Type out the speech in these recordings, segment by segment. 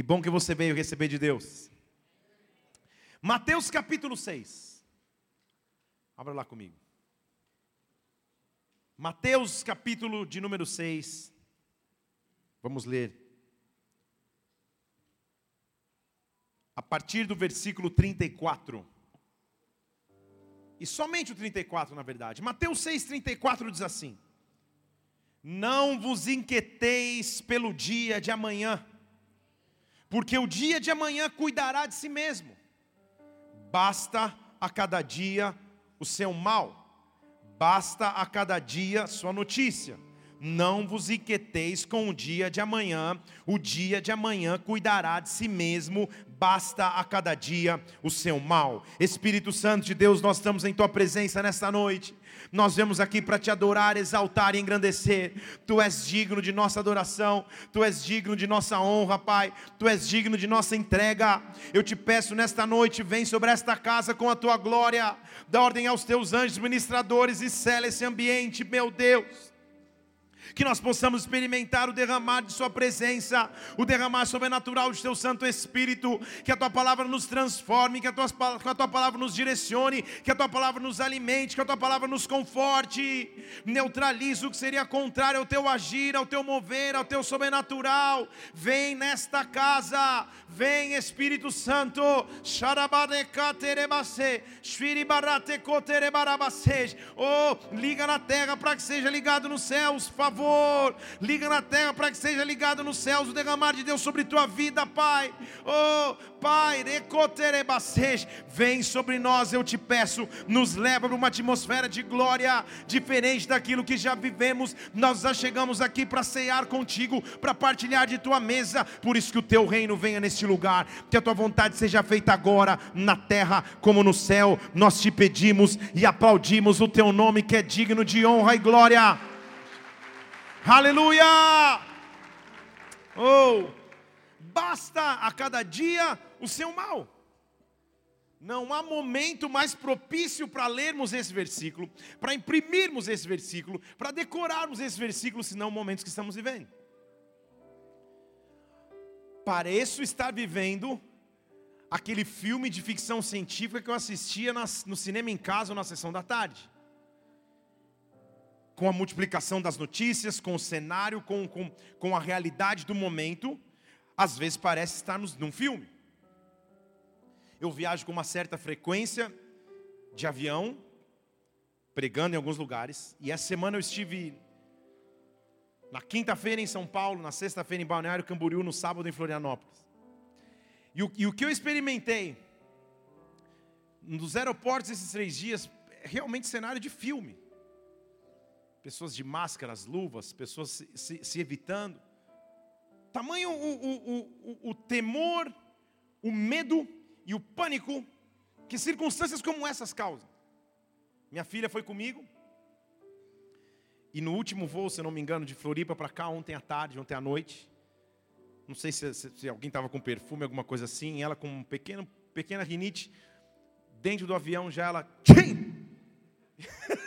Que bom que você veio receber de Deus. Mateus capítulo 6. Abra lá comigo. Mateus capítulo de número 6. Vamos ler. A partir do versículo 34. E somente o 34, na verdade. Mateus 6, 34 diz assim: Não vos inquieteis pelo dia de amanhã, porque o dia de amanhã cuidará de si mesmo. Basta a cada dia o seu mal, basta a cada dia sua notícia. Não vos inquieteis com o dia de amanhã, o dia de amanhã cuidará de si mesmo, basta a cada dia o seu mal. Espírito Santo de Deus, nós estamos em tua presença nesta noite. Nós vemos aqui para te adorar, exaltar e engrandecer. Tu és digno de nossa adoração, tu és digno de nossa honra, Pai. Tu és digno de nossa entrega. Eu te peço nesta noite, vem sobre esta casa com a tua glória. Dá ordem aos teus anjos ministradores e cela esse ambiente, meu Deus que nós possamos experimentar o derramar de Sua presença, o derramar sobrenatural de Teu Santo Espírito, que a Tua palavra nos transforme, que a Tua, que a tua palavra nos direcione, que a Tua palavra nos alimente, que a Tua palavra nos conforte, neutralize o que seria contrário ao Teu agir, ao Teu mover, ao Teu sobrenatural. Vem nesta casa, vem Espírito Santo, oh, liga na terra para que seja ligado nos céus, favor favor. Liga na terra para que seja ligado nos céus o derramar de Deus sobre tua vida, Pai. Oh, Pai, vem sobre nós, eu te peço, nos leva para uma atmosfera de glória diferente daquilo que já vivemos. Nós já chegamos aqui para cear contigo, para partilhar de tua mesa. Por isso que o teu reino venha neste lugar, que a tua vontade seja feita agora na terra como no céu. Nós te pedimos e aplaudimos o teu nome que é digno de honra e glória. Aleluia! Oh, basta a cada dia o seu mal. Não há momento mais propício para lermos esse versículo, para imprimirmos esse versículo, para decorarmos esse versículo, senão momentos que estamos vivendo. Pareço estar vivendo aquele filme de ficção científica que eu assistia no cinema em casa ou na sessão da tarde com a multiplicação das notícias, com o cenário, com, com, com a realidade do momento, às vezes parece estarmos num filme. Eu viajo com uma certa frequência de avião, pregando em alguns lugares, e essa semana eu estive na quinta-feira em São Paulo, na sexta-feira em Balneário Camboriú, no sábado em Florianópolis. E o, e o que eu experimentei nos aeroportos esses três dias, é realmente cenário de filme pessoas de máscaras, luvas, pessoas se, se, se evitando. Tamanho o, o, o, o temor, o medo e o pânico que circunstâncias como essas causam. Minha filha foi comigo. E no último voo, se não me engano, de Floripa para cá, ontem à tarde, ontem à noite. Não sei se, se, se alguém estava com perfume, alguma coisa assim. Ela com um pequeno, pequena rinite. Dentro do avião já ela.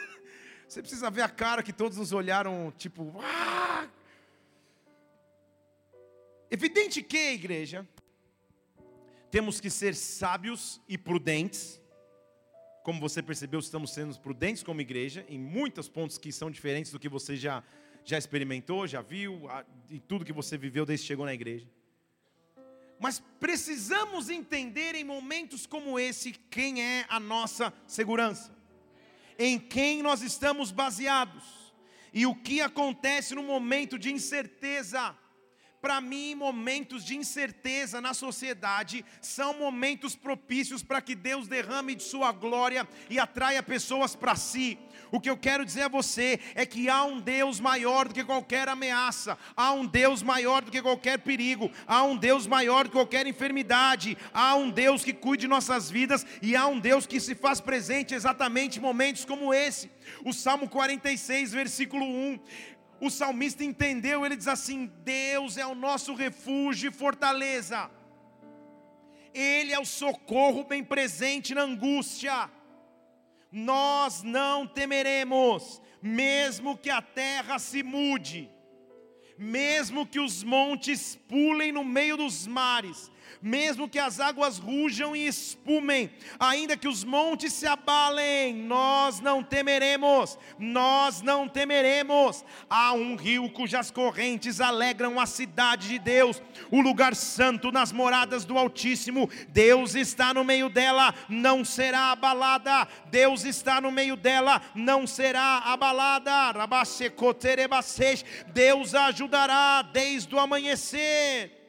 Você precisa ver a cara que todos nos olharam, tipo, ah! Evidente que, igreja, temos que ser sábios e prudentes. Como você percebeu, estamos sendo prudentes como igreja, em muitos pontos que são diferentes do que você já, já experimentou, já viu, e tudo que você viveu desde que chegou na igreja. Mas precisamos entender em momentos como esse quem é a nossa segurança em quem nós estamos baseados e o que acontece no momento de incerteza. Para mim, momentos de incerteza na sociedade são momentos propícios para que Deus derrame de Sua glória e atraia pessoas para si. O que eu quero dizer a você é que há um Deus maior do que qualquer ameaça, há um Deus maior do que qualquer perigo, há um Deus maior do que qualquer enfermidade, há um Deus que cuide de nossas vidas e há um Deus que se faz presente exatamente em momentos como esse. O Salmo 46, versículo 1 o salmista entendeu, ele diz assim: Deus é o nosso refúgio e fortaleza, Ele é o socorro bem presente na angústia. Nós não temeremos, mesmo que a terra se mude, mesmo que os montes pulem no meio dos mares, mesmo que as águas rujam e espumem, ainda que os montes se abalem, nós não temeremos, nós não temeremos. Há um rio cujas correntes alegram a cidade de Deus, o lugar santo nas moradas do Altíssimo. Deus está no meio dela, não será abalada. Deus está no meio dela, não será abalada. Deus a ajudará desde o amanhecer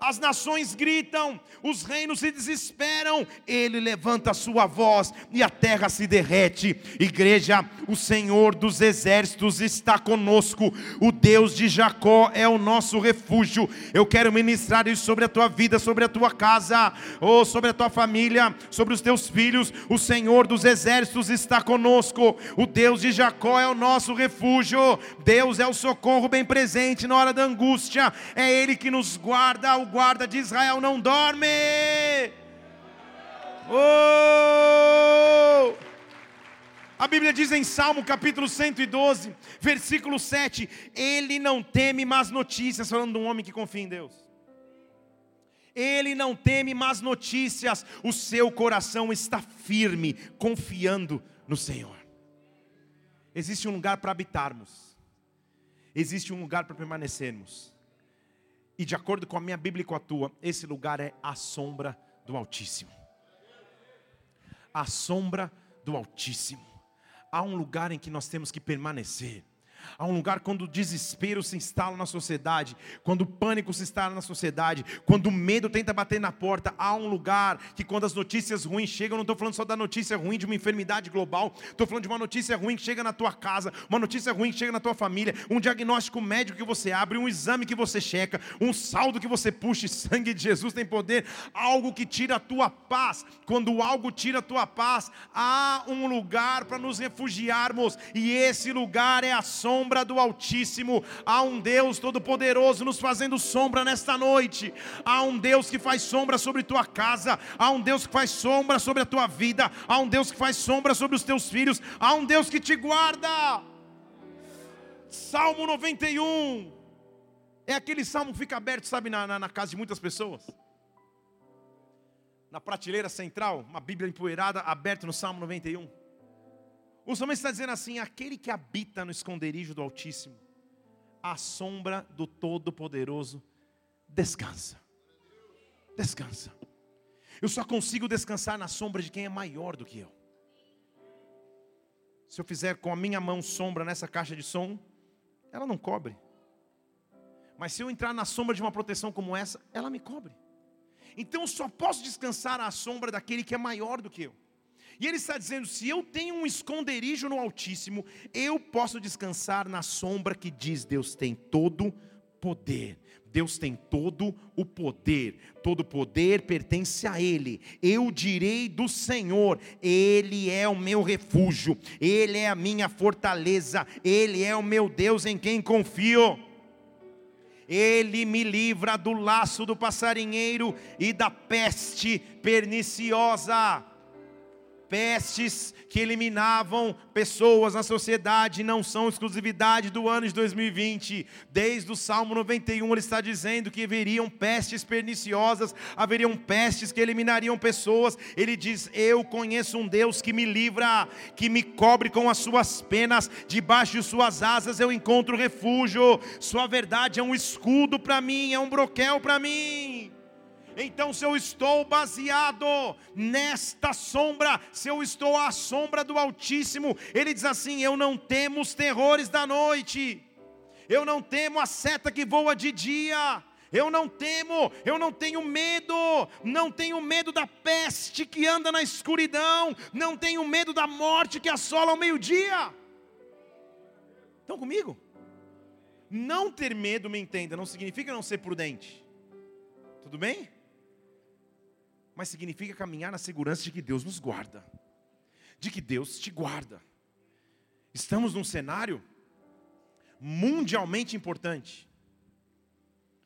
as nações gritam, os reinos se desesperam, ele levanta a sua voz e a terra se derrete. Igreja, o Senhor dos exércitos está conosco, o Deus de Jacó é o nosso refúgio. Eu quero ministrar isso sobre a tua vida, sobre a tua casa, ou sobre a tua família, sobre os teus filhos. O Senhor dos exércitos está conosco, o Deus de Jacó é o nosso refúgio. Deus é o socorro bem presente na hora da angústia, é Ele que nos guarda, guarda de Israel não dorme. Oh! A Bíblia diz em Salmo capítulo 112, versículo 7: Ele não teme más notícias, falando de um homem que confia em Deus. Ele não teme más notícias, o seu coração está firme, confiando no Senhor. Existe um lugar para habitarmos, existe um lugar para permanecermos. E de acordo com a minha Bíblia e com a tua, esse lugar é a sombra do Altíssimo. A sombra do Altíssimo. Há um lugar em que nós temos que permanecer. Há um lugar quando o desespero se instala na sociedade, quando o pânico se instala na sociedade, quando o medo tenta bater na porta. Há um lugar que, quando as notícias ruins chegam, não estou falando só da notícia ruim de uma enfermidade global, estou falando de uma notícia ruim que chega na tua casa, uma notícia ruim que chega na tua família, um diagnóstico médico que você abre, um exame que você checa, um saldo que você puxa, sangue de Jesus tem poder, algo que tira a tua paz. Quando algo tira a tua paz, há um lugar para nos refugiarmos, e esse lugar é a sombra sombra do Altíssimo. Há um Deus Todo-Poderoso nos fazendo sombra nesta noite. Há um Deus que faz sombra sobre tua casa. Há um Deus que faz sombra sobre a tua vida. Há um Deus que faz sombra sobre os teus filhos. Há um Deus que te guarda. Salmo 91. É aquele salmo que fica aberto, sabe, na, na, na casa de muitas pessoas. Na prateleira central, uma Bíblia empoeirada, aberta no Salmo 91. O salmista está dizendo assim: aquele que habita no esconderijo do Altíssimo, a sombra do Todo-Poderoso, descansa. Descansa. Eu só consigo descansar na sombra de quem é maior do que eu. Se eu fizer com a minha mão sombra nessa caixa de som, ela não cobre. Mas se eu entrar na sombra de uma proteção como essa, ela me cobre. Então eu só posso descansar à sombra daquele que é maior do que eu. E ele está dizendo: se eu tenho um esconderijo no Altíssimo, eu posso descansar na sombra que diz: Deus tem todo poder. Deus tem todo o poder, todo poder pertence a Ele. Eu direi do Senhor: Ele é o meu refúgio, Ele é a minha fortaleza, Ele é o meu Deus em quem confio. Ele me livra do laço do passarinheiro e da peste perniciosa pestes que eliminavam pessoas na sociedade não são exclusividade do ano de 2020. Desde o Salmo 91 ele está dizendo que haveriam pestes perniciosas, haveriam pestes que eliminariam pessoas. Ele diz: Eu conheço um Deus que me livra, que me cobre com as suas penas, debaixo de suas asas eu encontro refúgio. Sua verdade é um escudo para mim, é um broquel para mim. Então, se eu estou baseado nesta sombra, se eu estou à sombra do Altíssimo, ele diz assim: Eu não temo os terrores da noite, eu não temo a seta que voa de dia. Eu não temo, eu não tenho medo, não tenho medo da peste que anda na escuridão, não tenho medo da morte que assola ao meio-dia. Estão comigo? Não ter medo, me entenda, não significa não ser prudente. Tudo bem? Mas significa caminhar na segurança de que Deus nos guarda, de que Deus te guarda. Estamos num cenário mundialmente importante.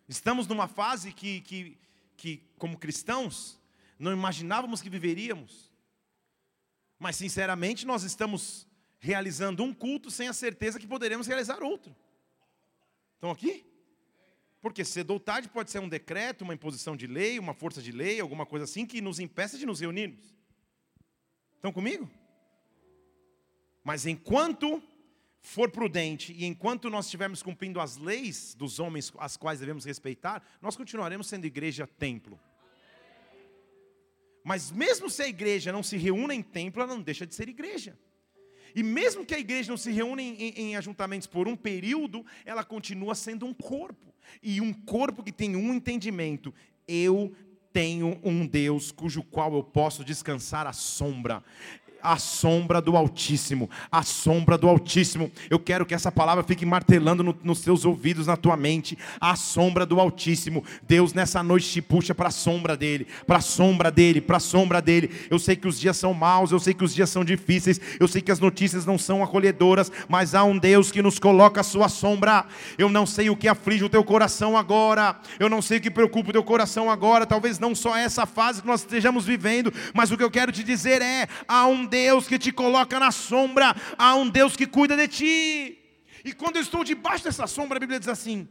Estamos numa fase que, que, que, como cristãos, não imaginávamos que viveríamos. Mas, sinceramente, nós estamos realizando um culto sem a certeza que poderemos realizar outro. Estão aqui? Porque cedo ou tarde pode ser um decreto, uma imposição de lei, uma força de lei, alguma coisa assim que nos impeça de nos reunirmos. Estão comigo? Mas enquanto for prudente e enquanto nós estivermos cumprindo as leis dos homens as quais devemos respeitar, nós continuaremos sendo igreja templo. Mas mesmo se a igreja não se reúne em templo, ela não deixa de ser igreja. E mesmo que a igreja não se reúne em, em, em, ajuntamentos por um período, ela continua sendo um corpo. E um corpo que tem um entendimento. Eu tenho um Deus cujo qual eu posso descansar à sombra a sombra do Altíssimo, a sombra do Altíssimo. Eu quero que essa palavra fique martelando no, nos seus ouvidos, na tua mente, a sombra do Altíssimo. Deus nessa noite te puxa para a sombra dele, para a sombra dele, para a sombra dele. Eu sei que os dias são maus, eu sei que os dias são difíceis, eu sei que as notícias não são acolhedoras, mas há um Deus que nos coloca a sua sombra. Eu não sei o que aflige o teu coração agora, eu não sei o que preocupa o teu coração agora, talvez não só essa fase que nós estejamos vivendo, mas o que eu quero te dizer é: há um Deus que te coloca na sombra, há um Deus que cuida de ti. E quando eu estou debaixo dessa sombra, a Bíblia diz assim,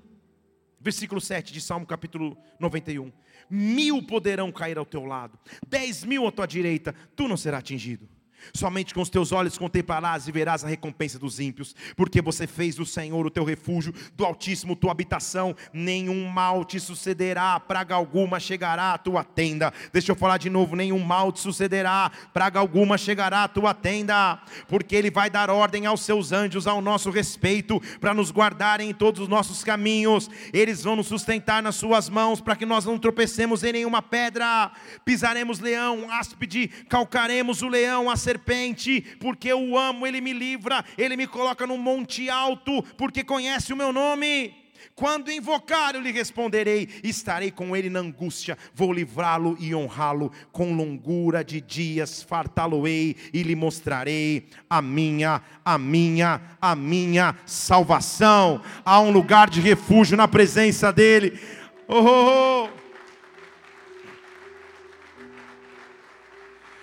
versículo 7 de Salmo capítulo 91: Mil poderão cair ao teu lado, dez mil à tua direita, tu não serás atingido. Somente com os teus olhos contemplarás e verás a recompensa dos ímpios, porque você fez do Senhor o teu refúgio, do Altíssimo tua habitação, nenhum mal te sucederá, praga alguma chegará à tua tenda. Deixa eu falar de novo: nenhum mal te sucederá, praga alguma chegará à tua tenda, porque Ele vai dar ordem aos seus anjos ao nosso respeito, para nos guardarem em todos os nossos caminhos, eles vão nos sustentar nas suas mãos, para que nós não tropecemos em nenhuma pedra, pisaremos leão, áspide, calcaremos o leão, a serpente, porque eu o amo, ele me livra, ele me coloca num monte alto, porque conhece o meu nome. Quando invocar, eu lhe responderei, estarei com ele na angústia, vou livrá-lo e honrá-lo, com longura de dias fartá-lo-ei e lhe mostrarei a minha, a minha, a minha salvação. Há um lugar de refúgio na presença dele. Oh, oh, oh.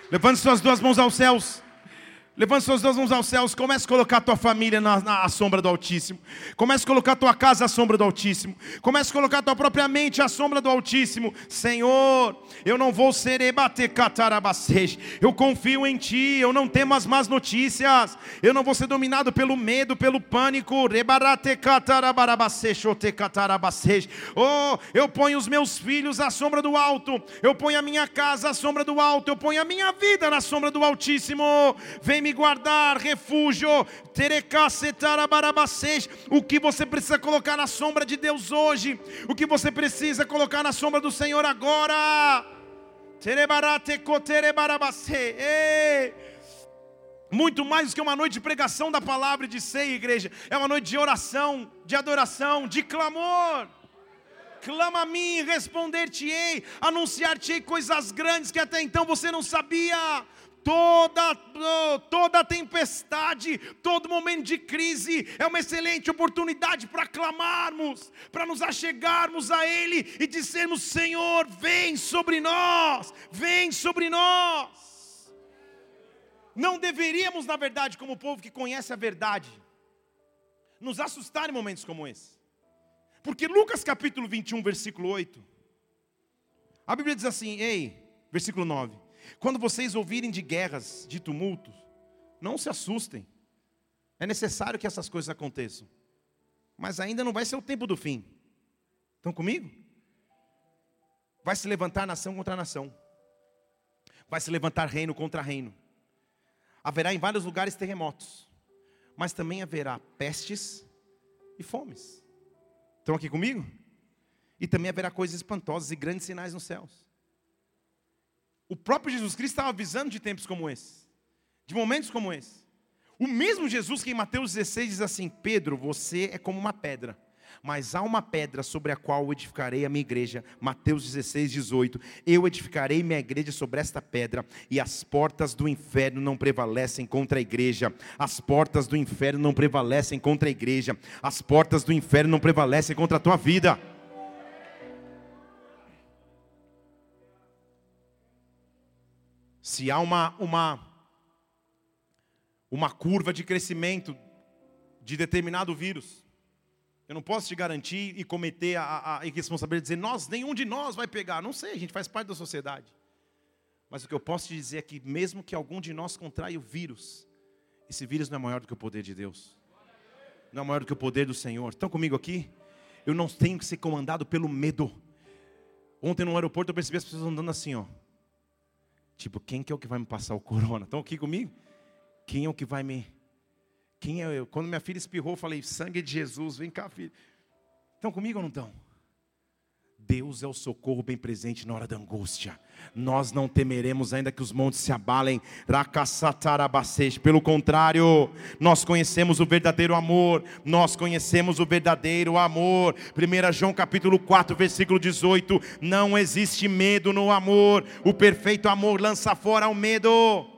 Levante suas duas mãos aos céus. Levante suas duas mãos aos céus, comece a colocar a tua família na, na sombra do Altíssimo. Comece a colocar a tua casa à sombra do Altíssimo. Comece a colocar a tua própria mente à sombra do Altíssimo. Senhor, eu não vou ser ebatecatarabacej. Eu confio em Ti, eu não temo as más notícias. Eu não vou ser dominado pelo medo, pelo pânico. Oh, eu ponho os meus filhos à sombra do alto. Eu ponho a minha casa à sombra do alto. Eu ponho a minha vida na sombra do Altíssimo. Vem me guardar, refúgio, o que você precisa colocar na sombra de Deus hoje, o que você precisa colocar na sombra do Senhor agora. Muito mais do que uma noite de pregação da palavra e de ceia, igreja, é uma noite de oração, de adoração, de clamor. Clama a mim, responder-te-ei, anunciar-te-ei coisas grandes que até então você não sabia toda, toda tempestade, todo momento de crise é uma excelente oportunidade para clamarmos, para nos achegarmos a Ele e dizermos: Senhor, vem sobre nós, vem sobre nós. Não deveríamos, na verdade, como povo que conhece a verdade, nos assustar em momentos como esse, porque Lucas capítulo 21, versículo 8, a Bíblia diz assim: Ei, versículo 9. Quando vocês ouvirem de guerras, de tumultos, não se assustem. É necessário que essas coisas aconteçam. Mas ainda não vai ser o tempo do fim. Estão comigo? Vai se levantar nação contra nação. Vai se levantar reino contra reino. Haverá em vários lugares terremotos. Mas também haverá pestes e fomes. Estão aqui comigo? E também haverá coisas espantosas e grandes sinais nos céus. O próprio Jesus Cristo estava avisando de tempos como esse, de momentos como esse. O mesmo Jesus que em Mateus 16 diz assim: Pedro, você é como uma pedra, mas há uma pedra sobre a qual eu edificarei a minha igreja. Mateus 16, 18. Eu edificarei minha igreja sobre esta pedra, e as portas do inferno não prevalecem contra a igreja. As portas do inferno não prevalecem contra a igreja. As portas do inferno não prevalecem contra a tua vida. Se há uma, uma, uma curva de crescimento de determinado vírus, Eu não posso te garantir e cometer a, a, a irresponsabilidade de dizer, nós, nenhum de nós vai pegar. Não sei, a gente faz parte da sociedade. Mas o que eu posso te dizer é que, mesmo que algum de nós contraia o vírus, esse vírus não é maior do que o poder de Deus, não é maior do que o poder do Senhor. Estão comigo aqui? Eu não tenho que ser comandado pelo medo. Ontem no aeroporto eu percebi as pessoas andando assim, ó. Tipo, quem que é o que vai me passar o corona? Estão aqui comigo? Quem é o que vai me. Quem é eu? Quando minha filha espirrou, eu falei: sangue de Jesus, vem cá, filho. Estão comigo ou não estão? Deus é o socorro bem presente na hora da angústia. Nós não temeremos ainda que os montes se abalem. Pelo contrário, nós conhecemos o verdadeiro amor. Nós conhecemos o verdadeiro amor. 1 João capítulo 4, versículo 18. Não existe medo no amor. O perfeito amor lança fora o medo.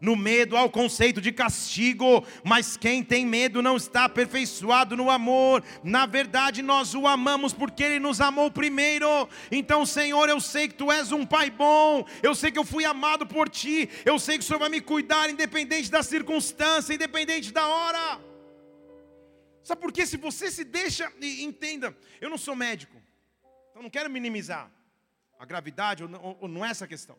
No medo há o conceito de castigo, mas quem tem medo não está aperfeiçoado no amor. Na verdade, nós o amamos porque ele nos amou primeiro. Então, Senhor, eu sei que tu és um pai bom, eu sei que eu fui amado por ti, eu sei que o Senhor vai me cuidar independente da circunstância, independente da hora. Sabe por quê? Se você se deixa, e entenda, eu não sou médico, então não quero minimizar a gravidade, ou não, ou não é essa questão.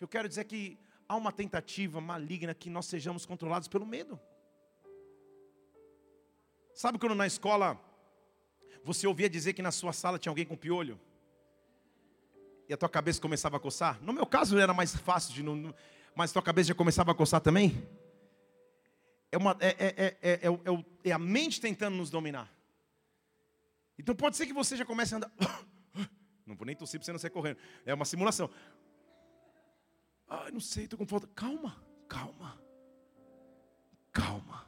Eu quero dizer que há uma tentativa maligna que nós sejamos controlados pelo medo. Sabe quando na escola você ouvia dizer que na sua sala tinha alguém com piolho? E a tua cabeça começava a coçar? No meu caso era mais fácil de não. Mas tua cabeça já começava a coçar também? É, uma, é, é, é, é, a mente tentando nos dominar. Então pode ser que você já comece a andar. Não vou nem tossir para você não sair correndo. É uma simulação. Ah, não sei, estou com falta. Calma, calma, calma.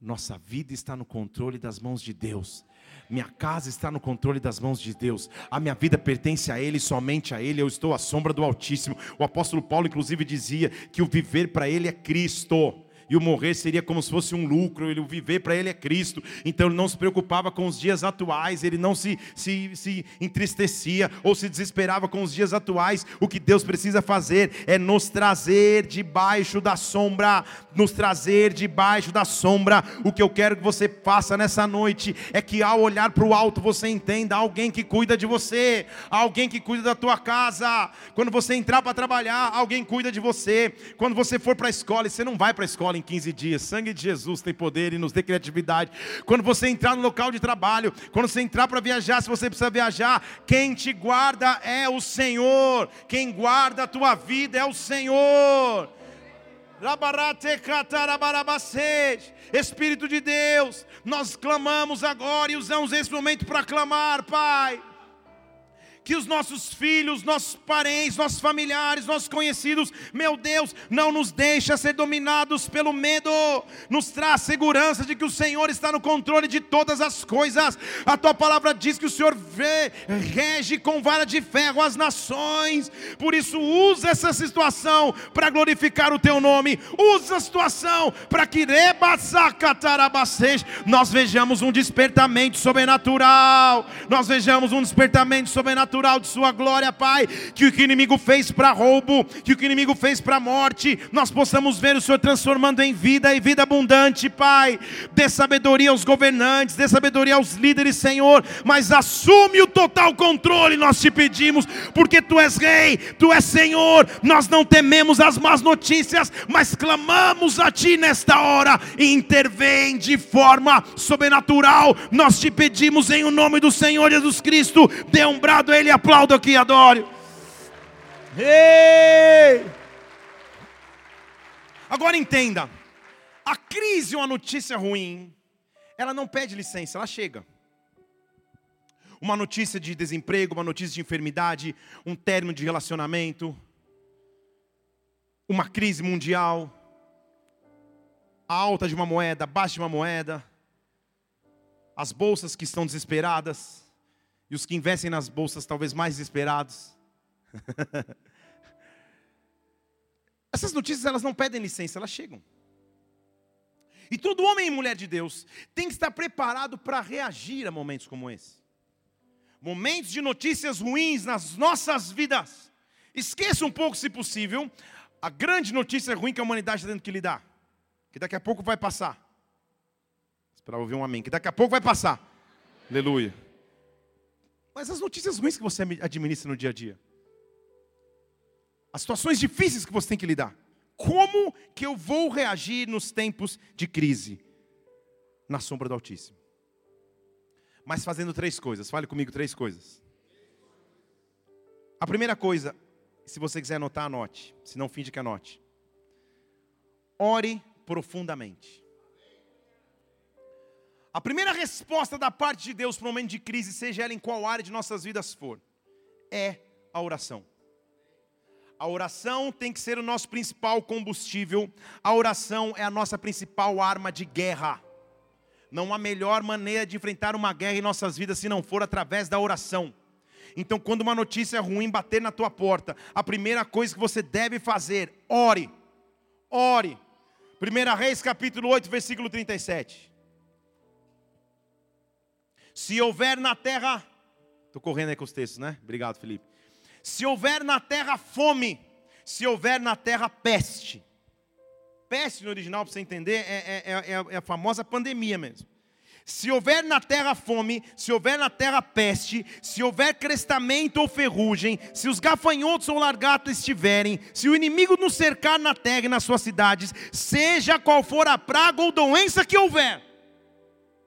Nossa vida está no controle das mãos de Deus. Minha casa está no controle das mãos de Deus. A minha vida pertence a Ele, somente a Ele. Eu estou à sombra do Altíssimo. O apóstolo Paulo, inclusive, dizia que o viver para Ele é Cristo e o morrer seria como se fosse um lucro, ele, o viver para ele é Cristo. Então ele não se preocupava com os dias atuais, ele não se, se, se entristecia ou se desesperava com os dias atuais. O que Deus precisa fazer é nos trazer debaixo da sombra, nos trazer debaixo da sombra. O que eu quero que você faça nessa noite é que ao olhar para o alto você entenda alguém que cuida de você, alguém que cuida da tua casa. Quando você entrar para trabalhar, alguém cuida de você. Quando você for para a escola, e você não vai para a escola em 15 dias. Sangue de Jesus tem poder e nos dê criatividade. Quando você entrar no local de trabalho, quando você entrar para viajar, se você precisa viajar, quem te guarda é o Senhor. Quem guarda a tua vida é o Senhor. Espírito de Deus, nós clamamos agora e usamos esse momento para clamar, Pai que os nossos filhos, nossos parentes, nossos familiares, nossos conhecidos, meu Deus, não nos deixa ser dominados pelo medo, nos traz segurança de que o Senhor está no controle de todas as coisas. A tua palavra diz que o Senhor vê, rege com vara de ferro as nações. Por isso, usa essa situação para glorificar o teu nome. Usa a situação para que nós vejamos um despertamento sobrenatural. Nós vejamos um despertamento sobrenatural sobrenatural de Sua glória, Pai. Que o que o inimigo fez para roubo, que o que o inimigo fez para morte, nós possamos ver o Senhor transformando em vida e vida abundante, Pai. Dê sabedoria aos governantes, dê sabedoria aos líderes, Senhor. Mas assume o total controle, nós te pedimos, porque Tu és Rei, Tu és Senhor. Nós não tememos as más notícias, mas clamamos a Ti nesta hora intervém de forma sobrenatural. Nós te pedimos em o nome do Senhor Jesus Cristo. Dê um brado a Ele ele, aplaudo aqui, adore. Ei! Agora entenda: a crise ou a notícia ruim, ela não pede licença, ela chega. Uma notícia de desemprego, uma notícia de enfermidade, um término de relacionamento, uma crise mundial, a alta de uma moeda, baixa de uma moeda, as bolsas que estão desesperadas, e os que investem nas bolsas talvez mais desesperados. Essas notícias elas não pedem licença, elas chegam. E todo homem e mulher de Deus tem que estar preparado para reagir a momentos como esse. Momentos de notícias ruins nas nossas vidas. Esqueça um pouco, se possível, a grande notícia ruim que a humanidade está tendo que lidar. Que daqui a pouco vai passar. para ouvir um amém, que daqui a pouco vai passar. Aleluia. Mas as notícias ruins que você administra no dia a dia. As situações difíceis que você tem que lidar. Como que eu vou reagir nos tempos de crise? Na sombra do Altíssimo. Mas fazendo três coisas. Fale comigo três coisas. A primeira coisa, se você quiser anotar, anote. Se não, finge que anote. Ore profundamente. A primeira resposta da parte de Deus para um momento de crise, seja ela em qual área de nossas vidas for, é a oração. A oração tem que ser o nosso principal combustível. A oração é a nossa principal arma de guerra. Não há melhor maneira de enfrentar uma guerra em nossas vidas se não for através da oração. Então, quando uma notícia ruim bater na tua porta, a primeira coisa que você deve fazer, ore. Ore. 1 Reis capítulo 8, versículo 37. Se houver na terra, estou correndo aí com os textos, né? Obrigado, Felipe. Se houver na terra fome, se houver na terra peste. Peste no original, para você entender, é, é, é, é a famosa pandemia mesmo. Se houver na terra fome, se houver na terra peste, se houver crestamento ou ferrugem, se os gafanhotos ou largatas estiverem, se o inimigo nos cercar na terra e nas suas cidades, seja qual for a praga ou doença que houver.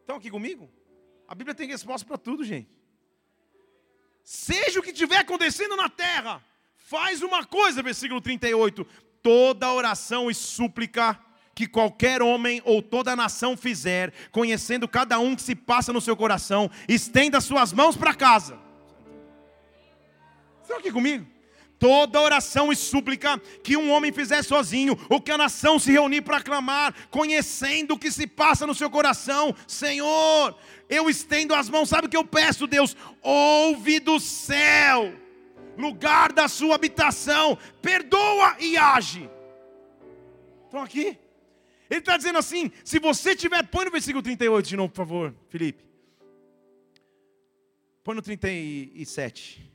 Estão aqui comigo? A Bíblia tem resposta para tudo, gente. Seja o que estiver acontecendo na terra, faz uma coisa, versículo 38. Toda oração e súplica que qualquer homem ou toda nação fizer, conhecendo cada um que se passa no seu coração, estenda suas mãos para casa. Estão aqui comigo? Toda oração e súplica que um homem fizer sozinho, ou que a nação se reunir para clamar, conhecendo o que se passa no seu coração, Senhor, eu estendo as mãos, sabe o que eu peço, Deus? Ouve do céu, lugar da sua habitação, perdoa e age. Estão aqui? Ele está dizendo assim: se você tiver, põe no versículo 38 de novo, por favor, Felipe. Põe no 37.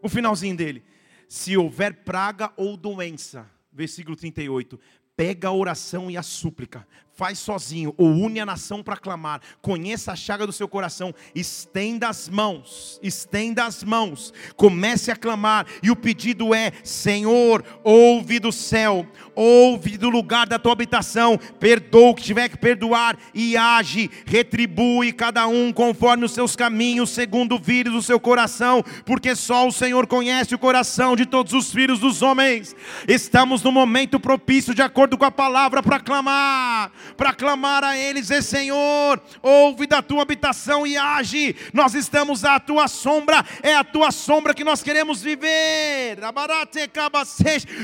O finalzinho dele se houver praga ou doença, versículo 38, pega a oração e a súplica, faz sozinho ou une a nação para clamar, conheça a chaga do seu coração, estenda as mãos, estenda as mãos, comece a clamar, e o pedido é: Senhor, ouve do céu, ouve do lugar da tua habitação, perdoa o que tiver que perdoar e age, retribui cada um conforme os seus caminhos, segundo o vírus do seu coração, porque só o Senhor conhece o coração de todos os filhos dos homens. Estamos no momento propício, de acordo com a palavra, para clamar para clamar a Ele, dizer: Senhor, ouve da tua habitação e age. Nós estamos à tua sombra, é a tua sombra que nós queremos viver.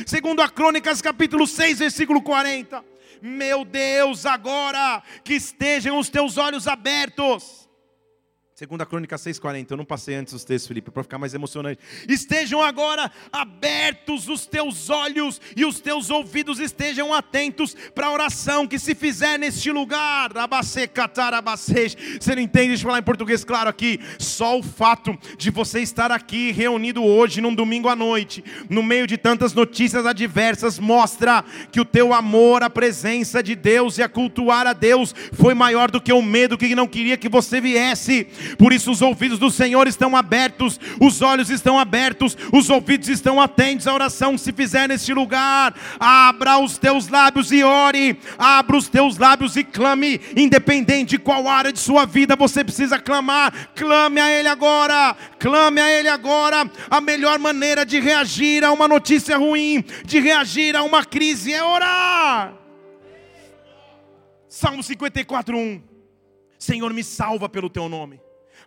Segundo a Crônicas, capítulo 6, versículo 40. Meu Deus, agora que estejam os teus olhos abertos Segunda Crônica 6,40, eu não passei antes os textos, Felipe, para ficar mais emocionante. Estejam agora abertos os teus olhos e os teus ouvidos estejam atentos para a oração que se fizer neste lugar. Você não entende? Deixa eu falar em português claro aqui. Só o fato de você estar aqui reunido hoje, num domingo à noite, no meio de tantas notícias adversas, mostra que o teu amor à presença de Deus e a cultuar a Deus foi maior do que o medo que não queria que você viesse por isso os ouvidos do Senhor estão abertos, os olhos estão abertos, os ouvidos estão atentos à oração que se fizer neste lugar. Abra os teus lábios e ore, abra os teus lábios e clame, independente de qual área de sua vida você precisa clamar, clame a Ele agora, clame a Ele agora. A melhor maneira de reagir a uma notícia ruim, de reagir a uma crise é orar. Salmo 54, 1. Senhor, me salva pelo teu nome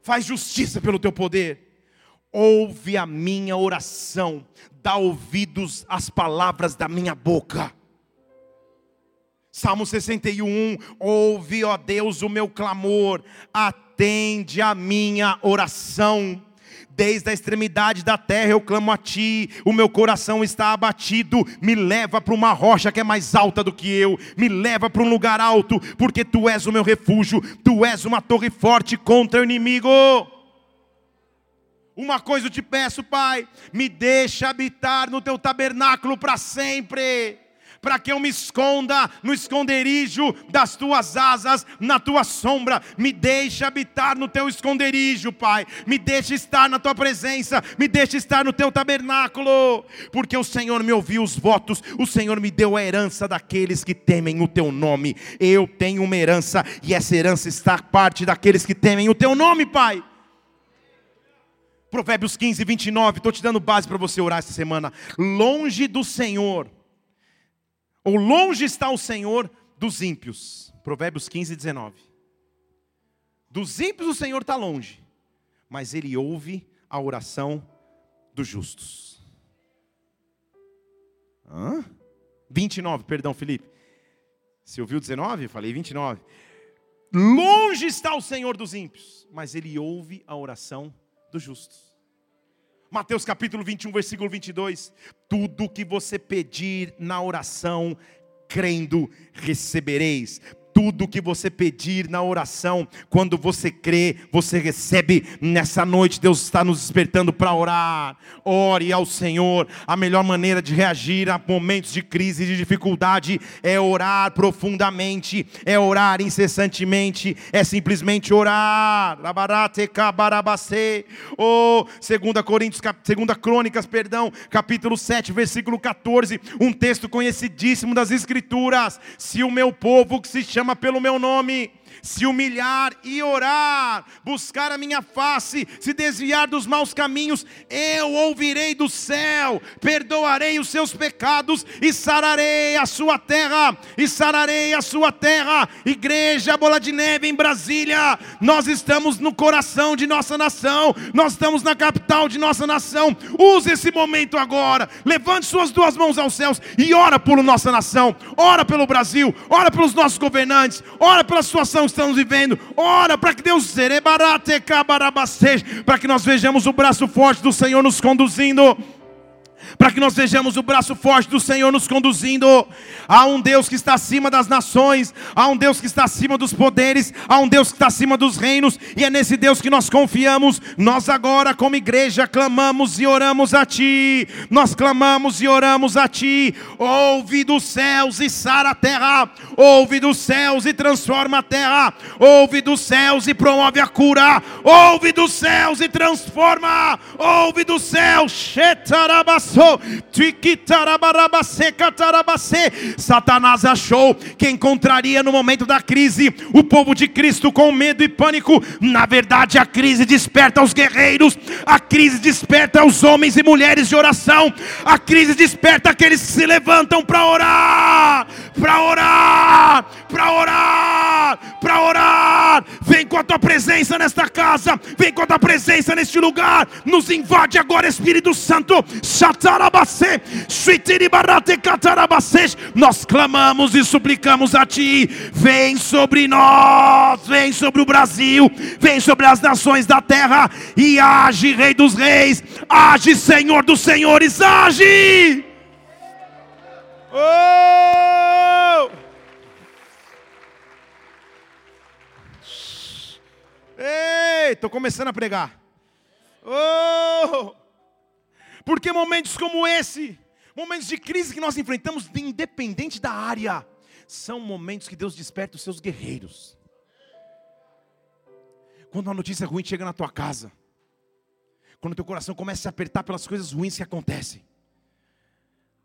faz justiça pelo teu poder. Ouve a minha oração, dá ouvidos às palavras da minha boca. Salmo 61, ouve, ó Deus, o meu clamor, atende a minha oração. Desde a extremidade da terra eu clamo a ti, o meu coração está abatido. Me leva para uma rocha que é mais alta do que eu, me leva para um lugar alto, porque tu és o meu refúgio, tu és uma torre forte contra o inimigo. Uma coisa eu te peço, Pai, me deixa habitar no teu tabernáculo para sempre para que eu me esconda no esconderijo das tuas asas, na tua sombra. Me deixe habitar no teu esconderijo, Pai. Me deixe estar na tua presença, me deixe estar no teu tabernáculo, porque o Senhor me ouviu os votos, o Senhor me deu a herança daqueles que temem o teu nome. Eu tenho uma herança e essa herança está parte daqueles que temem o teu nome, Pai. Provérbios 15, 29, estou te dando base para você orar essa semana. Longe do Senhor, ou longe está o Senhor dos ímpios. Provérbios 15, 19. Dos ímpios o Senhor está longe, mas Ele ouve a oração dos justos. Hã? 29, perdão, Felipe. Você ouviu 19? Falei 29. Longe está o Senhor dos ímpios, mas Ele ouve a oração dos justos. Mateus capítulo 21, versículo 22. Tudo que você pedir na oração, crendo, recebereis tudo que você pedir na oração, quando você crê, você recebe. Nessa noite, Deus está nos despertando para orar. Ore ao Senhor. A melhor maneira de reagir a momentos de crise de dificuldade é orar profundamente, é orar incessantemente, é simplesmente orar. Oh, segunda Coríntios, segunda Crônicas, perdão, capítulo 7, versículo 14, um texto conhecidíssimo das escrituras. Se o meu povo que se chama chama pelo meu nome se humilhar e orar, buscar a minha face, se desviar dos maus caminhos, eu ouvirei do céu, perdoarei os seus pecados e sararei a sua terra, e sararei a sua terra. Igreja Bola de Neve em Brasília, nós estamos no coração de nossa nação, nós estamos na capital de nossa nação. Use esse momento agora, levante suas duas mãos aos céus e ora por nossa nação, ora pelo Brasil, ora pelos nossos governantes, ora pela situação estamos vivendo. Ora para que Deus para que nós vejamos o braço forte do Senhor nos conduzindo para que nós vejamos o braço forte do Senhor nos conduzindo. Há um Deus que está acima das nações, há um Deus que está acima dos poderes, há um Deus que está acima dos reinos, e é nesse Deus que nós confiamos. Nós agora, como igreja, clamamos e oramos a Ti. Nós clamamos e oramos a Ti. Ouve dos céus e sara a terra. Ouve dos céus e transforma a terra. Ouve dos céus e promove a cura. Ouve dos céus e transforma. Ouve dos céus. Shetarabas Satanás achou que encontraria no momento da crise o povo de Cristo com medo e pânico. Na verdade, a crise desperta os guerreiros, a crise desperta os homens e mulheres de oração, a crise desperta aqueles que se levantam para orar, para orar, para orar, para orar. Vem com a tua presença nesta casa, vem com a tua presença neste lugar. Nos invade agora, Espírito Santo. Nós clamamos e suplicamos a Ti. Vem sobre nós, vem sobre o Brasil, vem sobre as nações da terra e age, Rei dos Reis, age, Senhor dos Senhores, age. Oh! Ei, estou começando a pregar. Oh! Porque momentos como esse, momentos de crise que nós enfrentamos, independente da área, são momentos que Deus desperta os seus guerreiros. Quando uma notícia ruim chega na tua casa, quando teu coração começa a se apertar pelas coisas ruins que acontecem,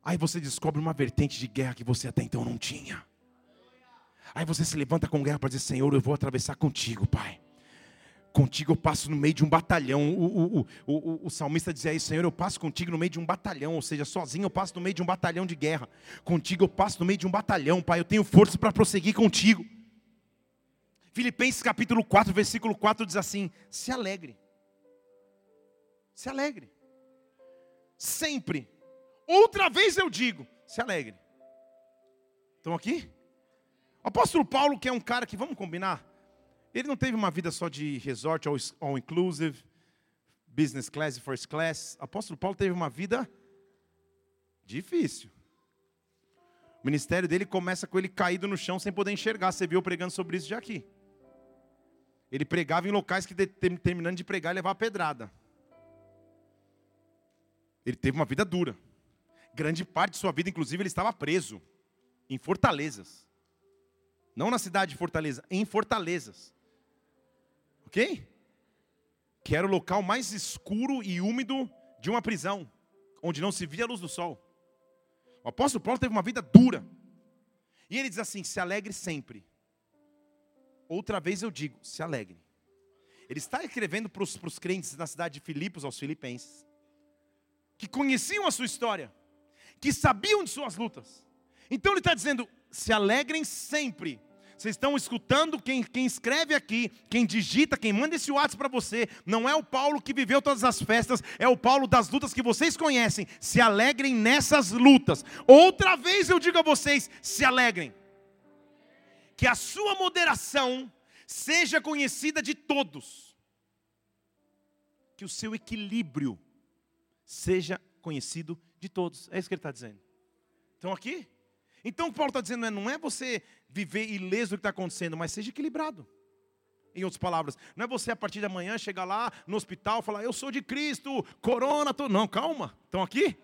aí você descobre uma vertente de guerra que você até então não tinha. Aí você se levanta com guerra para dizer: Senhor, eu vou atravessar contigo, Pai. Contigo eu passo no meio de um batalhão. O, o, o, o, salmista dizia isso, Senhor, eu passo contigo no meio de um batalhão. Ou seja, sozinho eu passo no meio de um batalhão de guerra. Contigo eu passo no meio de um batalhão, Pai. Eu tenho força para prosseguir contigo. Filipenses capítulo 4, versículo 4 diz assim: Se alegre. Se alegre. Sempre. Outra vez eu digo: se alegre. Estão aqui? O apóstolo Paulo, que é um cara que, vamos combinar, ele não teve uma vida só de resort all, inclusive, business class e first class. Apóstolo Paulo teve uma vida difícil. O ministério dele começa com ele caído no chão sem poder enxergar. Você viu pregando sobre isso já aqui. Ele pregava em locais que terminando de pregar levava pedrada. Ele teve uma vida dura. Grande parte de sua vida, inclusive, ele estava preso. em fortalezas. Não na cidade de Fortaleza, em fortalezas. Ok? Que era o local mais escuro e úmido de uma prisão, onde não se via a luz do sol. O apóstolo Paulo teve uma vida dura. E ele diz assim: se alegre sempre. Outra vez eu digo, se alegre. Ele está escrevendo para os crentes na cidade de Filipos, aos filipenses, que conheciam a sua história, que sabiam de suas lutas. Então ele está dizendo: se alegrem sempre. Vocês estão escutando quem, quem escreve aqui, quem digita, quem manda esse WhatsApp para você, não é o Paulo que viveu todas as festas, é o Paulo das lutas que vocês conhecem. Se alegrem nessas lutas. Outra vez eu digo a vocês: se alegrem. Que a sua moderação seja conhecida de todos. Que o seu equilíbrio seja conhecido de todos. É isso que ele está dizendo. Então aqui? Então o Paulo está dizendo, não é você viver ileso do que está acontecendo, mas seja equilibrado. Em outras palavras, não é você a partir da manhã chegar lá no hospital falar, eu sou de Cristo, corona, tô... não, calma, estão aqui?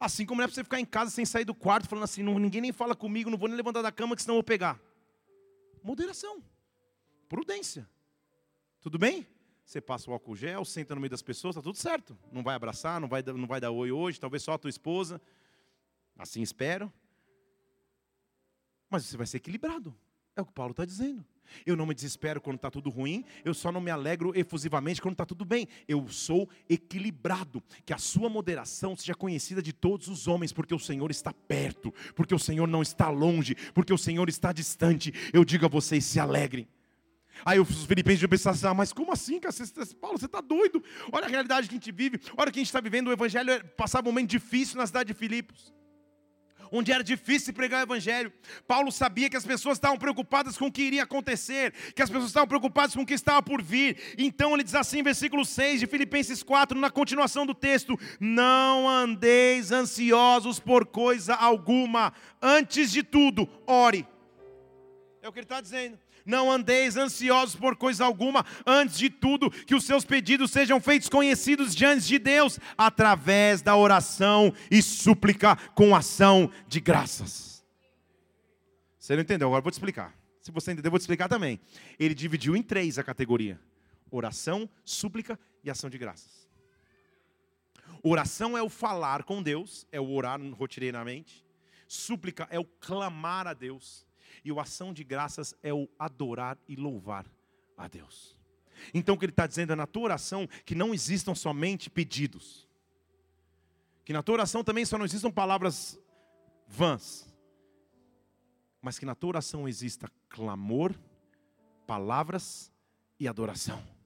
Assim como não é para você ficar em casa sem sair do quarto, falando assim, não, ninguém nem fala comigo, não vou nem levantar da cama, que senão eu vou pegar. Moderação, prudência. Tudo bem? Você passa o álcool gel, senta no meio das pessoas, está tudo certo. Não vai abraçar, não vai, não vai dar oi hoje, talvez só a tua esposa. Assim espero. Mas você vai ser equilibrado. É o que Paulo está dizendo. Eu não me desespero quando está tudo ruim, eu só não me alegro efusivamente quando está tudo bem. Eu sou equilibrado. Que a sua moderação seja conhecida de todos os homens, porque o Senhor está perto, porque o Senhor não está longe, porque o Senhor está distante. Eu digo a vocês: se alegrem. Aí os filipenses iam pensar assim, ah, mas como assim? Paulo, você está doido? Olha a realidade que a gente vive, olha que a gente está vivendo, o evangelho é, passava um momento difícil na cidade de Filipos onde era difícil pregar o evangelho. Paulo sabia que as pessoas estavam preocupadas com o que iria acontecer, que as pessoas estavam preocupadas com o que estava por vir. Então ele diz assim, versículo 6 de Filipenses 4, na continuação do texto: Não andeis ansiosos por coisa alguma, antes de tudo, ore. É o que ele está dizendo não andeis ansiosos por coisa alguma, antes de tudo, que os seus pedidos sejam feitos conhecidos diante de Deus, através da oração e súplica com ação de graças. Você não entendeu? Agora vou te explicar. Se você entendeu, eu vou te explicar também. Ele dividiu em três a categoria: oração, súplica e ação de graças. Oração é o falar com Deus, é o orar rotineiramente. Súplica é o clamar a Deus. E o ação de graças é o adorar e louvar a Deus. Então o que ele está dizendo é na tua oração que não existam somente pedidos. Que na tua oração também só não existam palavras vãs. Mas que na tua oração exista clamor, palavras e adoração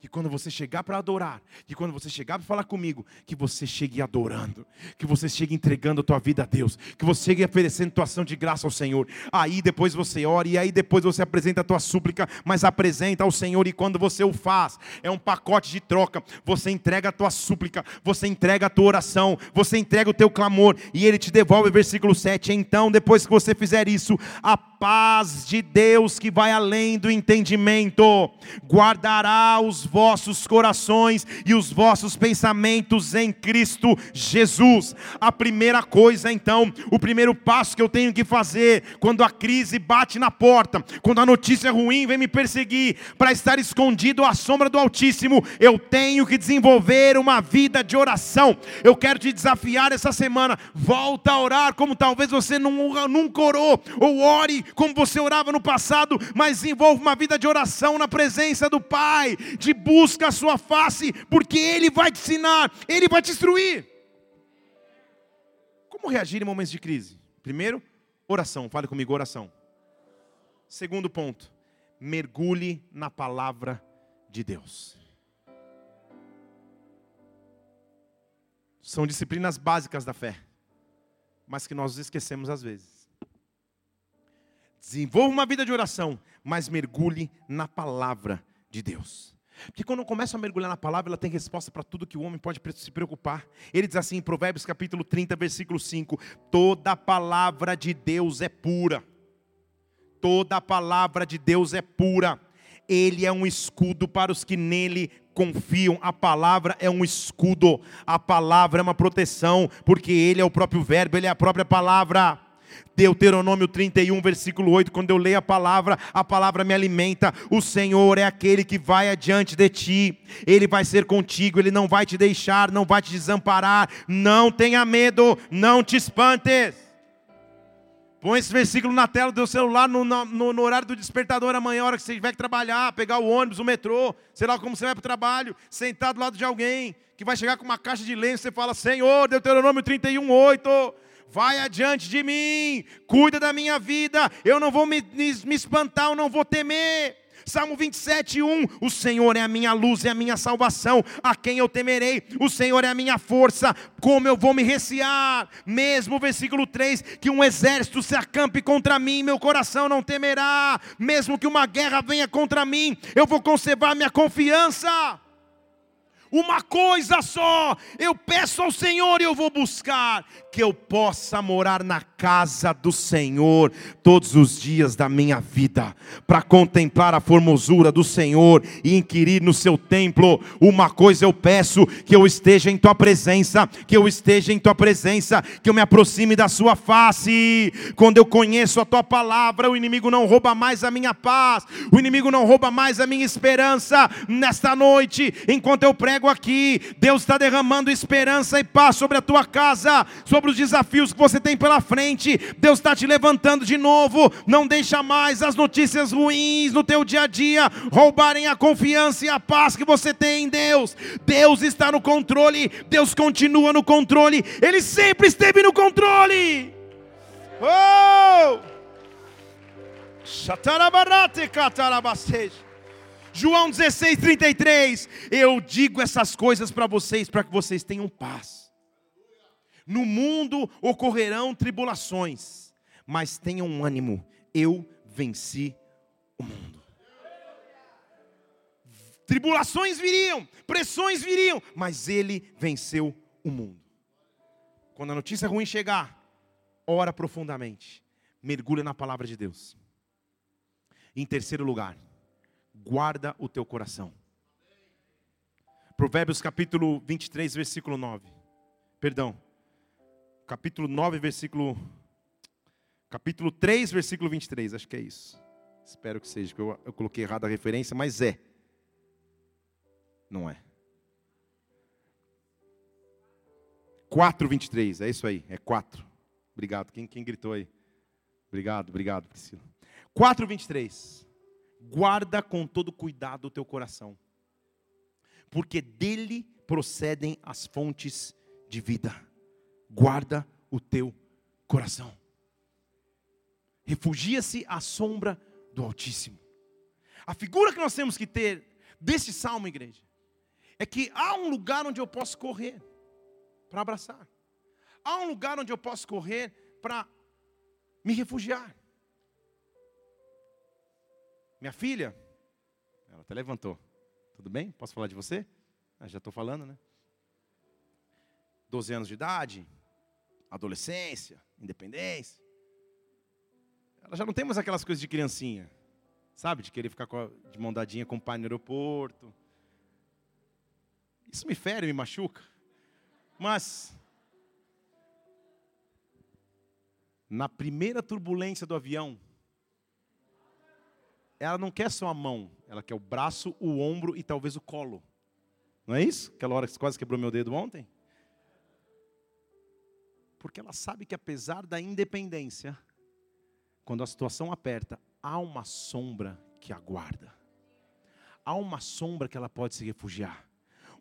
que quando você chegar para adorar, que quando você chegar para falar comigo, que você chegue adorando, que você chegue entregando a tua vida a Deus, que você chegue oferecendo tua ação de graça ao Senhor. Aí depois você ora e aí depois você apresenta a tua súplica, mas apresenta ao Senhor e quando você o faz, é um pacote de troca. Você entrega a tua súplica, você entrega a tua oração, você entrega o teu clamor e ele te devolve versículo 7. Então, depois que você fizer isso, a paz de Deus que vai além do entendimento guardará os vossos corações e os vossos pensamentos em Cristo Jesus. A primeira coisa, então, o primeiro passo que eu tenho que fazer quando a crise bate na porta, quando a notícia ruim vem me perseguir, para estar escondido à sombra do Altíssimo, eu tenho que desenvolver uma vida de oração. Eu quero te desafiar essa semana. Volta a orar como talvez você nunca orou, ou ore como você orava no passado, mas desenvolva uma vida de oração na presença do Pai, de busca a sua face, porque Ele vai te ensinar, Ele vai te instruir. Como reagir em momentos de crise? Primeiro, oração. Fale comigo, oração. Segundo ponto, mergulhe na palavra de Deus. São disciplinas básicas da fé, mas que nós esquecemos às vezes. Desenvolva uma vida de oração, mas mergulhe na palavra de Deus. Porque quando começa a mergulhar na palavra, ela tem resposta para tudo que o homem pode se preocupar. Ele diz assim em Provérbios capítulo 30, versículo 5: Toda palavra de Deus é pura. Toda palavra de Deus é pura. Ele é um escudo para os que nele confiam. A palavra é um escudo. A palavra é uma proteção, porque ele é o próprio verbo, ele é a própria palavra. Deuteronômio 31, versículo 8, quando eu leio a palavra, a palavra me alimenta. O Senhor é aquele que vai adiante de ti, ele vai ser contigo, ele não vai te deixar, não vai te desamparar. Não tenha medo, não te espantes. Põe esse versículo na tela do seu celular no, no, no, horário do despertador amanhã, hora que você tiver que trabalhar, pegar o ônibus, o metrô, sei lá como você vai para o trabalho, sentar do lado de alguém que vai chegar com uma caixa de lenço, você fala, Senhor, Deuteronômio 31, 8 vai adiante de mim, cuida da minha vida, eu não vou me, me espantar, eu não vou temer. Salmo 27, 1: O Senhor é a minha luz e a minha salvação, a quem eu temerei? O Senhor é a minha força, como eu vou me recear? Mesmo versículo 3: Que um exército se acampe contra mim, meu coração não temerá, mesmo que uma guerra venha contra mim, eu vou conservar minha confiança. Uma coisa só, eu peço ao Senhor e eu vou buscar que eu possa morar na casa do Senhor todos os dias da minha vida, para contemplar a formosura do Senhor e inquirir no seu templo. Uma coisa eu peço: que eu esteja em tua presença, que eu esteja em tua presença, que eu me aproxime da sua face. Quando eu conheço a tua palavra, o inimigo não rouba mais a minha paz, o inimigo não rouba mais a minha esperança. Nesta noite, enquanto eu prego aqui, Deus está derramando esperança e paz sobre a tua casa, sobre os desafios que você tem pela frente. Deus está te levantando de novo. Não deixa mais as notícias ruins no teu dia a dia roubarem a confiança e a paz que você tem em Deus. Deus está no controle. Deus continua no controle. Ele sempre esteve no controle. Oh! João 16, 33. Eu digo essas coisas para vocês, para que vocês tenham paz. No mundo ocorrerão tribulações, mas tenham um ânimo, eu venci o mundo. Tribulações viriam, pressões viriam, mas ele venceu o mundo. Quando a notícia ruim chegar, ora profundamente, mergulha na palavra de Deus. Em terceiro lugar, guarda o teu coração. Provérbios capítulo 23, versículo 9. Perdão, capítulo 9, versículo. Capítulo 3, versículo 23, acho que é isso. Espero que seja, porque eu, eu coloquei errado a referência, mas é. Não é. 4, 23, é isso aí, é 4. Obrigado, quem, quem gritou aí? Obrigado, obrigado, Priscila. 4, 23. Guarda com todo cuidado o teu coração, porque dele procedem as fontes de vida guarda o teu coração. Refugia-se à sombra do Altíssimo. A figura que nós temos que ter desse salmo, igreja, é que há um lugar onde eu posso correr para abraçar. Há um lugar onde eu posso correr para me refugiar. Minha filha, ela até levantou. Tudo bem? Posso falar de você? Ah, já estou falando, né? 12 anos de idade, adolescência, independência. Ela já não tem mais aquelas coisas de criancinha, sabe? De querer ficar de mão dadinha com o pai no aeroporto. Isso me fere, me machuca. Mas, na primeira turbulência do avião, ela não quer só a mão, ela quer o braço, o ombro e talvez o colo. Não é isso? Aquela hora que quase quebrou meu dedo ontem? Porque ela sabe que apesar da independência, quando a situação aperta, há uma sombra que aguarda. Há uma sombra que ela pode se refugiar.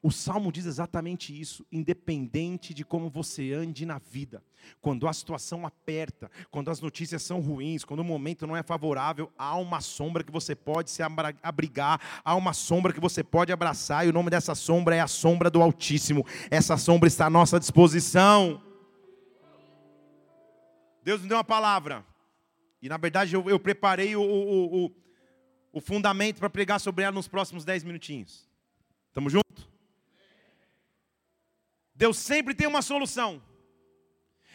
O salmo diz exatamente isso, independente de como você ande na vida. Quando a situação aperta, quando as notícias são ruins, quando o momento não é favorável, há uma sombra que você pode se abrigar, há uma sombra que você pode abraçar, e o nome dessa sombra é a sombra do Altíssimo. Essa sombra está à nossa disposição. Deus me deu uma palavra. E na verdade eu, eu preparei o, o, o, o fundamento para pregar sobre ela nos próximos dez minutinhos. Estamos juntos? Deus sempre tem uma solução.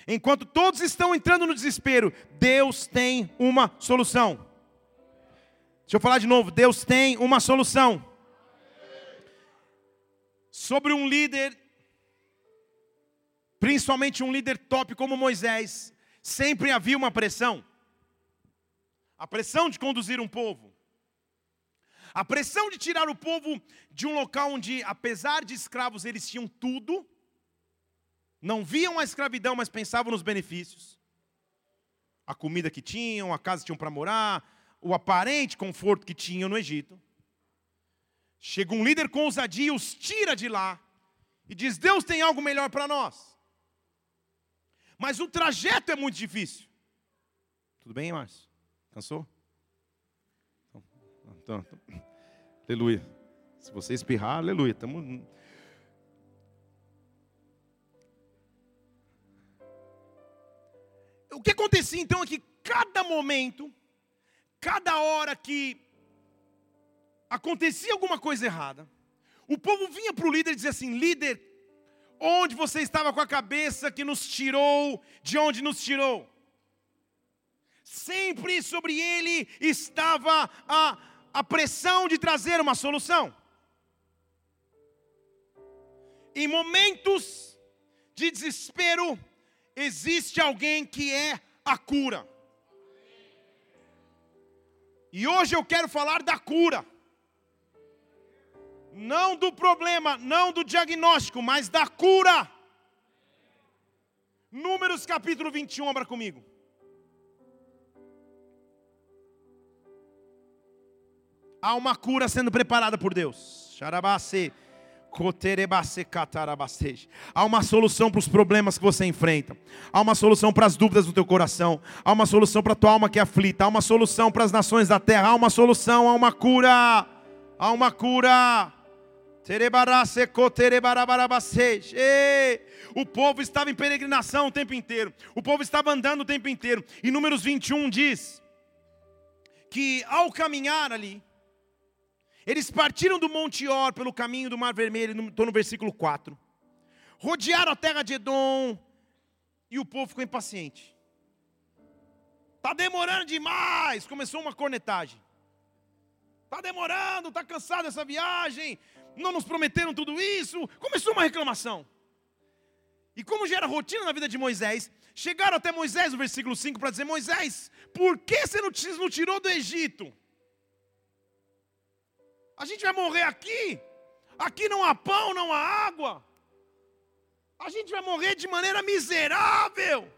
Enquanto todos estão entrando no desespero, Deus tem uma solução. Deixa eu falar de novo: Deus tem uma solução. Sobre um líder, principalmente um líder top como Moisés, sempre havia uma pressão. A pressão de conduzir um povo. A pressão de tirar o povo de um local onde, apesar de escravos, eles tinham tudo, não viam a escravidão, mas pensavam nos benefícios. A comida que tinham, a casa que tinham para morar, o aparente conforto que tinham no Egito. Chega um líder com ousadia os tira de lá e diz: Deus tem algo melhor para nós. Mas o trajeto é muito difícil. Tudo bem, Márcio? Cansou? Então, então, então. Aleluia. Se você espirrar, aleluia. Tamo... O que acontecia então é que cada momento, cada hora que acontecia alguma coisa errada, o povo vinha para o líder e dizia assim: líder, onde você estava com a cabeça que nos tirou, de onde nos tirou? Sempre sobre ele estava a, a pressão de trazer uma solução. Em momentos de desespero, existe alguém que é a cura. E hoje eu quero falar da cura. Não do problema, não do diagnóstico, mas da cura. Números capítulo 21, abra comigo. Há uma cura sendo preparada por Deus. Há uma solução para os problemas que você enfrenta. Há uma solução para as dúvidas do teu coração. Há uma solução para a tua alma que é aflita. Há uma solução para as nações da terra. Há uma solução, há uma cura. Há uma cura. O povo estava em peregrinação o tempo inteiro. O povo estava andando o tempo inteiro. E Números 21 diz que ao caminhar ali, eles partiram do Monte Or pelo caminho do Mar Vermelho, estou no versículo 4. Rodearam a terra de Edom e o povo ficou impaciente. Está demorando demais. Começou uma cornetagem. Está demorando, está cansado dessa viagem. Não nos prometeram tudo isso. Começou uma reclamação. E como já era rotina na vida de Moisés, chegaram até Moisés no versículo 5 para dizer: Moisés, por que você não tirou do Egito? A gente vai morrer aqui. Aqui não há pão, não há água. A gente vai morrer de maneira miserável.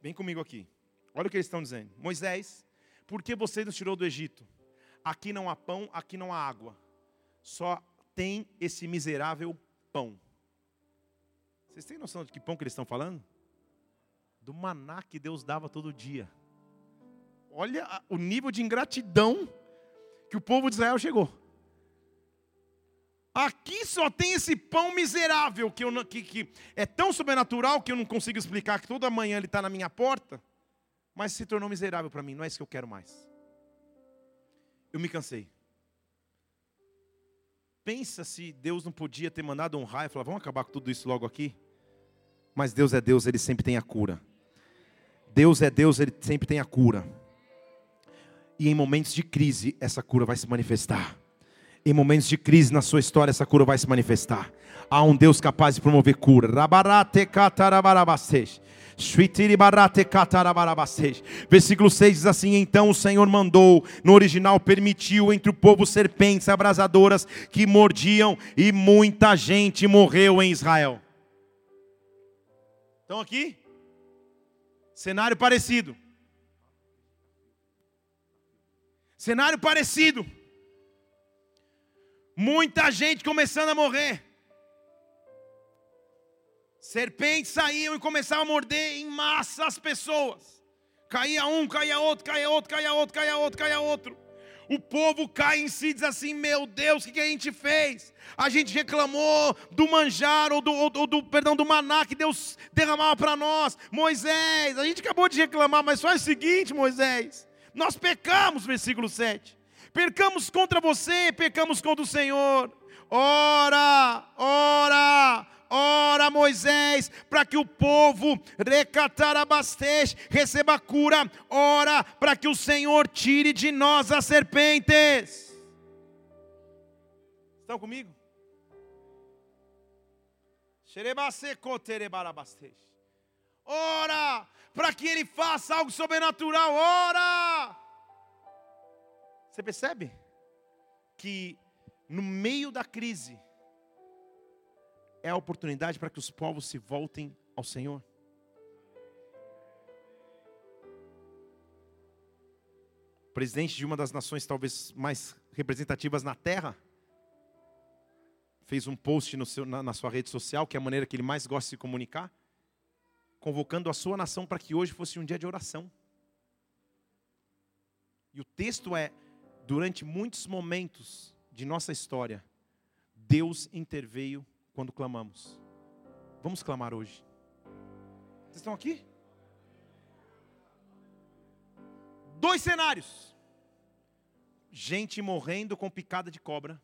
Vem comigo aqui. Olha o que eles estão dizendo. Moisés, por que você nos tirou do Egito? Aqui não há pão, aqui não há água. Só tem esse miserável pão. Vocês têm noção de que pão que eles estão falando? Do maná que Deus dava todo dia. Olha o nível de ingratidão que o povo de Israel chegou. Aqui só tem esse pão miserável que, que, que é tão sobrenatural que eu não consigo explicar que toda manhã ele está na minha porta, mas se tornou miserável para mim. Não é isso que eu quero mais. Eu me cansei. Pensa se Deus não podia ter mandado um raio e falar: vamos acabar com tudo isso logo aqui. Mas Deus é Deus, Ele sempre tem a cura. Deus é Deus, Ele sempre tem a cura. E em momentos de crise, essa cura vai se manifestar. Em momentos de crise na sua história, essa cura vai se manifestar. Há um Deus capaz de promover cura. Versículo 6 diz assim: Então o Senhor mandou, no original permitiu entre o povo serpentes abrasadoras que mordiam, e muita gente morreu em Israel. Então aqui, cenário parecido. Cenário parecido. Muita gente começando a morrer. Serpentes saíam e começavam a morder em massa as pessoas. Caía um, caía outro, caía outro, caía outro, caía outro, caía outro. O povo cai em si e diz assim: Meu Deus, o que, a gente fez? A gente reclamou do manjar ou do, ou do perdão do maná que Deus derramava para nós. Moisés, a gente acabou de reclamar, mas faz o seguinte, Moisés. Nós pecamos, versículo 7. Pecamos contra você, pecamos contra o Senhor. Ora, ora, ora Moisés, para que o povo recatarabastej, receba cura. Ora, para que o Senhor tire de nós as serpentes. Estão comigo? ora, para que ele faça algo sobrenatural, ora. Você percebe que no meio da crise é a oportunidade para que os povos se voltem ao Senhor? Presidente de uma das nações talvez mais representativas na Terra fez um post seu, na, na sua rede social, que é a maneira que ele mais gosta de se comunicar, convocando a sua nação para que hoje fosse um dia de oração. E o texto é: durante muitos momentos de nossa história, Deus interveio quando clamamos. Vamos clamar hoje. Vocês estão aqui? Dois cenários: gente morrendo com picada de cobra,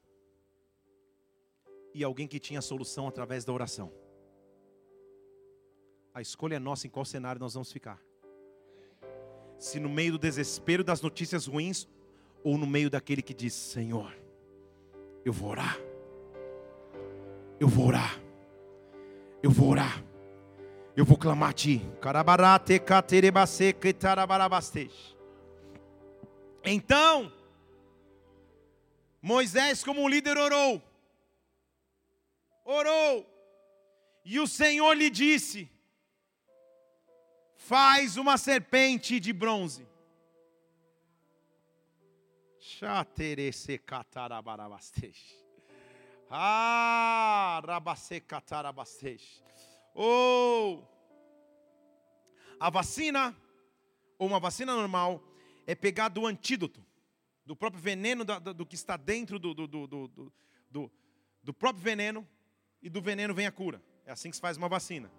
e alguém que tinha solução através da oração. A escolha é nossa em qual cenário nós vamos ficar. Se no meio do desespero das notícias ruins, ou no meio daquele que diz: Senhor, eu vou orar, eu vou orar, eu vou orar, eu vou clamar a Ti. Então, Moisés, como um líder, orou, orou, e o Senhor lhe disse: Faz uma serpente de bronze. Ah, oh, a vacina, ou uma vacina normal, é pegar do antídoto, do próprio veneno do, do, que está dentro do, do, do, do, do próprio veneno, e do veneno vem a cura. É assim que se faz uma vacina.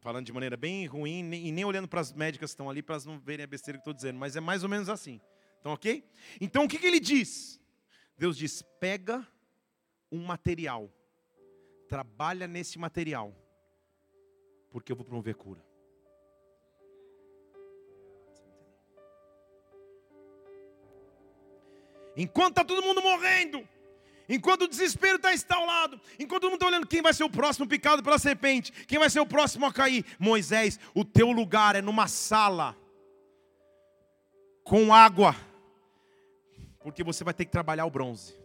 Falando de maneira bem ruim, e nem olhando para as médicas que estão ali, para elas não verem a besteira que estou dizendo, mas é mais ou menos assim. Então, ok? Então, o que, que ele diz? Deus diz: pega um material, trabalha nesse material, porque eu vou promover cura. Enquanto está todo mundo morrendo, enquanto o desespero está instalado, enquanto todo mundo está olhando quem vai ser o próximo picado pela serpente, quem vai ser o próximo a cair, Moisés, o teu lugar é numa sala com água porque você vai ter que trabalhar o bronze.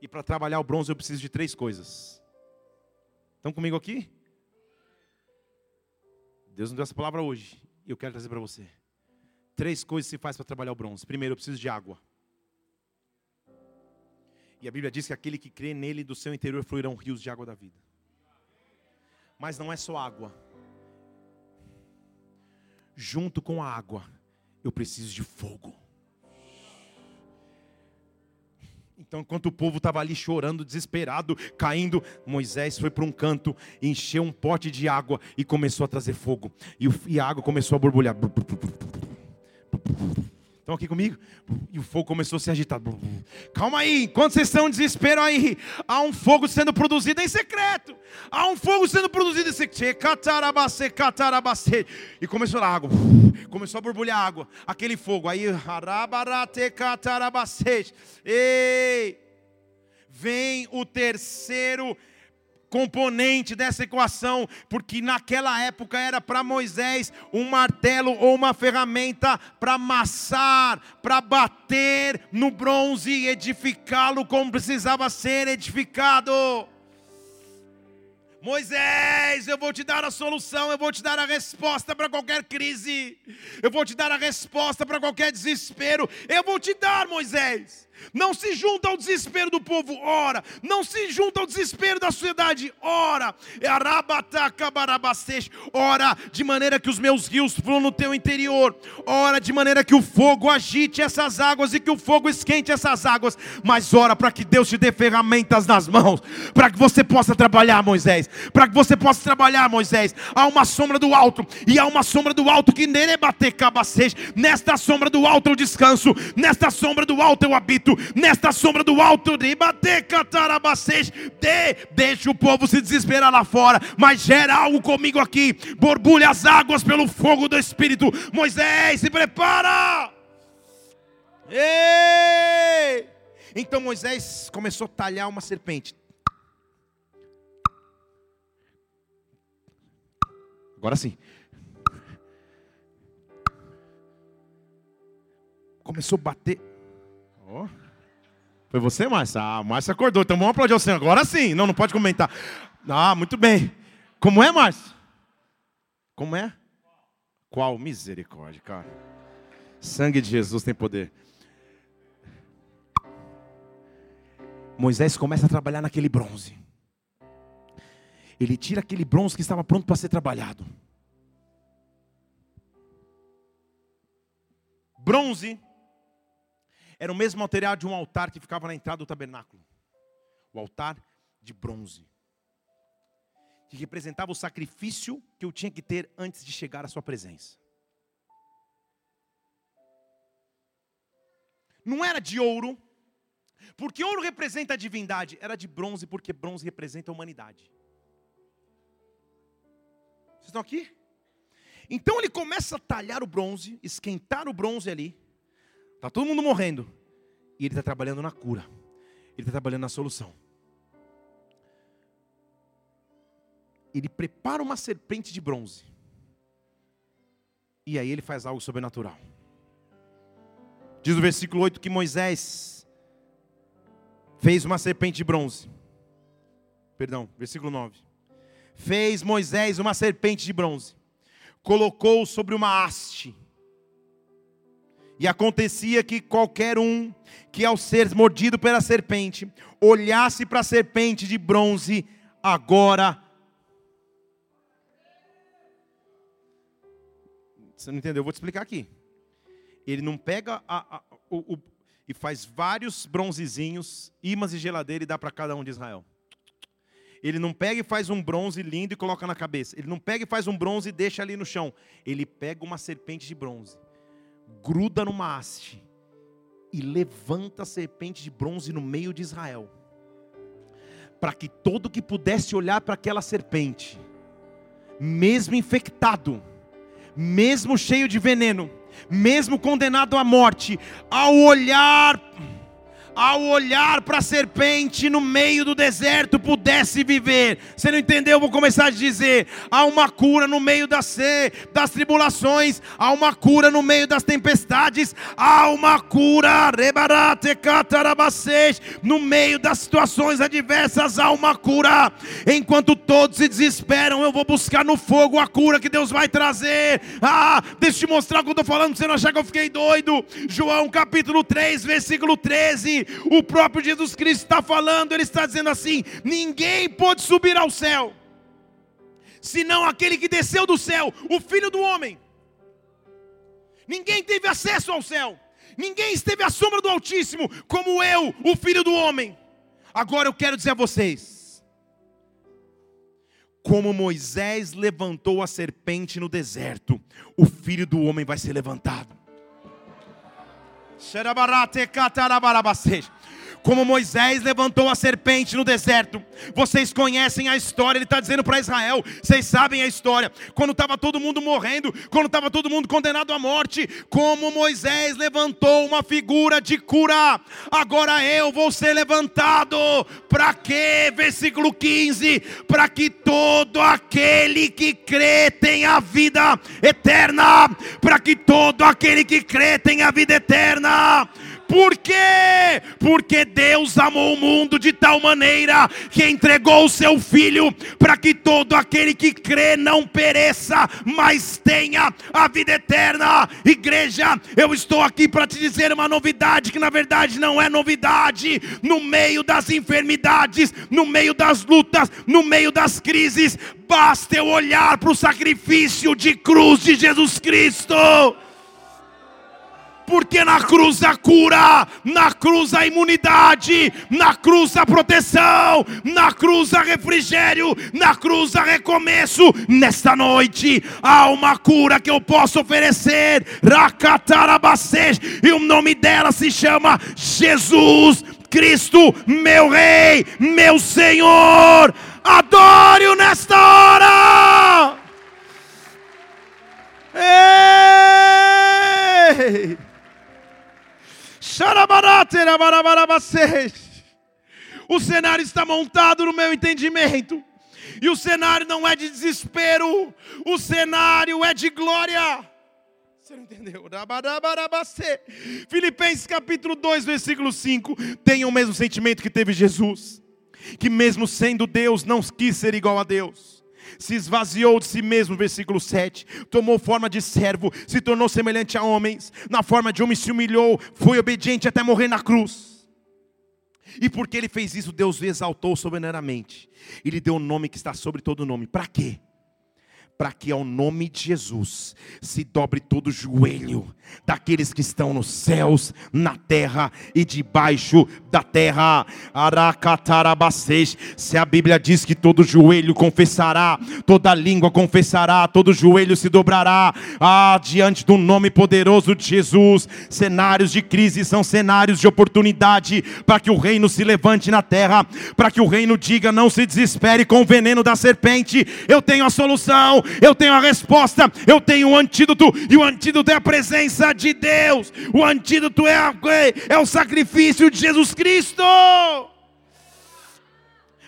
E para trabalhar o bronze eu preciso de três coisas. Estão comigo aqui? Deus nos deu essa palavra hoje. E eu quero trazer para você. Três coisas se faz para trabalhar o bronze. Primeiro, eu preciso de água. E a Bíblia diz que aquele que crê nele, do seu interior fluirão rios de água da vida. Mas não é só água. Junto com a água, eu preciso de fogo. Então, enquanto o povo estava ali chorando, desesperado, caindo, Moisés foi para um canto, encheu um pote de água e começou a trazer fogo. E, a água começou a borbulhar. Estão aqui comigo? E o fogo começou a se agitar. Calma aí, enquanto vocês estão em desespero aí, há um fogo sendo produzido em secreto. Há um fogo sendo produzido em secreto. E começou a água. Começou a borbulhar água. Aquele fogo. Aí, Ei! Vem o terceiro componente dessa equação, porque naquela época era para Moisés um martelo ou uma ferramenta para amassar, para bater no bronze e edificá-lo como precisava ser edificado. Moisés, eu vou te dar a solução, eu vou te dar a resposta para qualquer crise, eu vou te dar a resposta para qualquer desespero, eu vou te dar, Moisés. Não se junta ao desespero do povo, ora. Não se junta ao desespero da sociedade, ora. Ora de maneira que os meus rios fluam no teu interior. Ora de maneira que o fogo agite essas águas e que o fogo esquente essas águas. Mas ora para que Deus te dê ferramentas nas mãos, para que você possa trabalhar, Moisés. Para que você possa trabalhar, Moisés. Há uma sombra do alto e há uma sombra do alto que bater Nesta sombra do alto eu descanso. Nesta sombra do alto eu habito nesta sombra do alto, de deixa o povo se desesperar lá fora, mas gera algo comigo aqui, borbulha as águas pelo fogo do Espírito. Moisés, se prepara! Ei! Então Moisés começou a talhar uma serpente. Agora sim. Começou a bater. Foi você, Márcia? Ah, Márcia acordou. Então vamos aplaudir o Senhor. Agora sim. Não, não pode comentar. Ah, muito bem. Como é, Márcia? Como é? Qual misericórdia, cara. Sangue de Jesus tem poder. Moisés começa a trabalhar naquele bronze. Ele tira aquele bronze que estava pronto para ser trabalhado. Bronze era o mesmo material de um altar que ficava na entrada do tabernáculo. O altar de bronze. Que representava o sacrifício que eu tinha que ter antes de chegar à sua presença. Não era de ouro, porque ouro representa a divindade, era de bronze, porque bronze representa a humanidade. Vocês estão aqui? Então ele começa a talhar o bronze, esquentar o bronze ali. Está todo mundo morrendo. E ele está trabalhando na cura. Ele está trabalhando na solução. Ele prepara uma serpente de bronze. E aí ele faz algo sobrenatural. Diz o versículo 8 que Moisés fez uma serpente de bronze. Perdão, versículo 9. Fez Moisés uma serpente de bronze, colocou sobre uma haste e acontecia que qualquer um que, ao ser mordido pela serpente, olhasse para a serpente de bronze, agora. Você não entendeu? Eu vou te explicar aqui. Ele não pega a, a, o, o, e faz vários bronzezinhos, imãs e geladeira e dá para cada um de Israel. Ele não pega e faz um bronze lindo e coloca na cabeça. Ele não pega e faz um bronze e deixa ali no chão. Ele pega uma serpente de bronze gruda numa haste e levanta a serpente de bronze no meio de Israel, para que todo que pudesse olhar para aquela serpente, mesmo infectado, mesmo cheio de veneno, mesmo condenado à morte, ao olhar ao olhar para a serpente no meio do deserto, pudesse viver. Você não entendeu? Eu vou começar a dizer: há uma cura no meio das, das tribulações, há uma cura no meio das tempestades, há uma cura, no meio das situações adversas, há uma cura. Enquanto todos se desesperam, eu vou buscar no fogo a cura que Deus vai trazer. Ah, deixa eu te mostrar o que eu estou falando, você não achar que eu fiquei doido. João capítulo 3, versículo 13 o próprio Jesus Cristo está falando, ele está dizendo assim: ninguém pode subir ao céu, senão aquele que desceu do céu, o Filho do Homem. Ninguém teve acesso ao céu, ninguém esteve à sombra do Altíssimo, como eu, o Filho do Homem. Agora eu quero dizer a vocês: como Moisés levantou a serpente no deserto, o Filho do Homem vai ser levantado. Xerabarate catarabarabaste. Como Moisés levantou a serpente no deserto. Vocês conhecem a história, ele está dizendo para Israel. Vocês sabem a história. Quando estava todo mundo morrendo, quando estava todo mundo condenado à morte, como Moisés levantou uma figura de cura. Agora eu vou ser levantado. Para quê? Versículo 15: Para que todo aquele que crê tenha vida eterna. Para que todo aquele que crê tenha vida eterna. Por quê? Porque Deus amou o mundo de tal maneira que entregou o seu filho para que todo aquele que crê não pereça, mas tenha a vida eterna. Igreja, eu estou aqui para te dizer uma novidade que na verdade não é novidade. No meio das enfermidades, no meio das lutas, no meio das crises, basta eu olhar para o sacrifício de cruz de Jesus Cristo porque na cruz a cura, na cruz a imunidade, na cruz a proteção, na cruz a refrigério, na cruz a recomeço. Nesta noite há uma cura que eu posso oferecer, e o nome dela se chama Jesus Cristo, meu Rei, meu Senhor. Adore-o nesta hora. Ei! O cenário está montado no meu entendimento. E o cenário não é de desespero, o cenário é de glória. Você não entendeu? Filipenses capítulo 2, versículo 5. Tenha o mesmo sentimento que teve Jesus, que mesmo sendo Deus, não quis ser igual a Deus. Se esvaziou de si mesmo, versículo 7. Tomou forma de servo, se tornou semelhante a homens. Na forma de homem se humilhou, foi obediente até morrer na cruz. E porque ele fez isso, Deus o exaltou soberanamente. E lhe deu o um nome que está sobre todo nome. Para quê? Para que ao nome de Jesus se dobre todo o joelho daqueles que estão nos céus, na terra e debaixo da terra. Se a Bíblia diz que todo joelho confessará, toda língua confessará, todo joelho se dobrará ah, diante do nome poderoso de Jesus. Cenários de crise são cenários de oportunidade para que o reino se levante na terra, para que o reino diga: não se desespere com o veneno da serpente. Eu tenho a solução, eu tenho a resposta, eu tenho o antídoto, e o antídoto é a presença de Deus, o antídoto é, a, é o sacrifício de Jesus Cristo.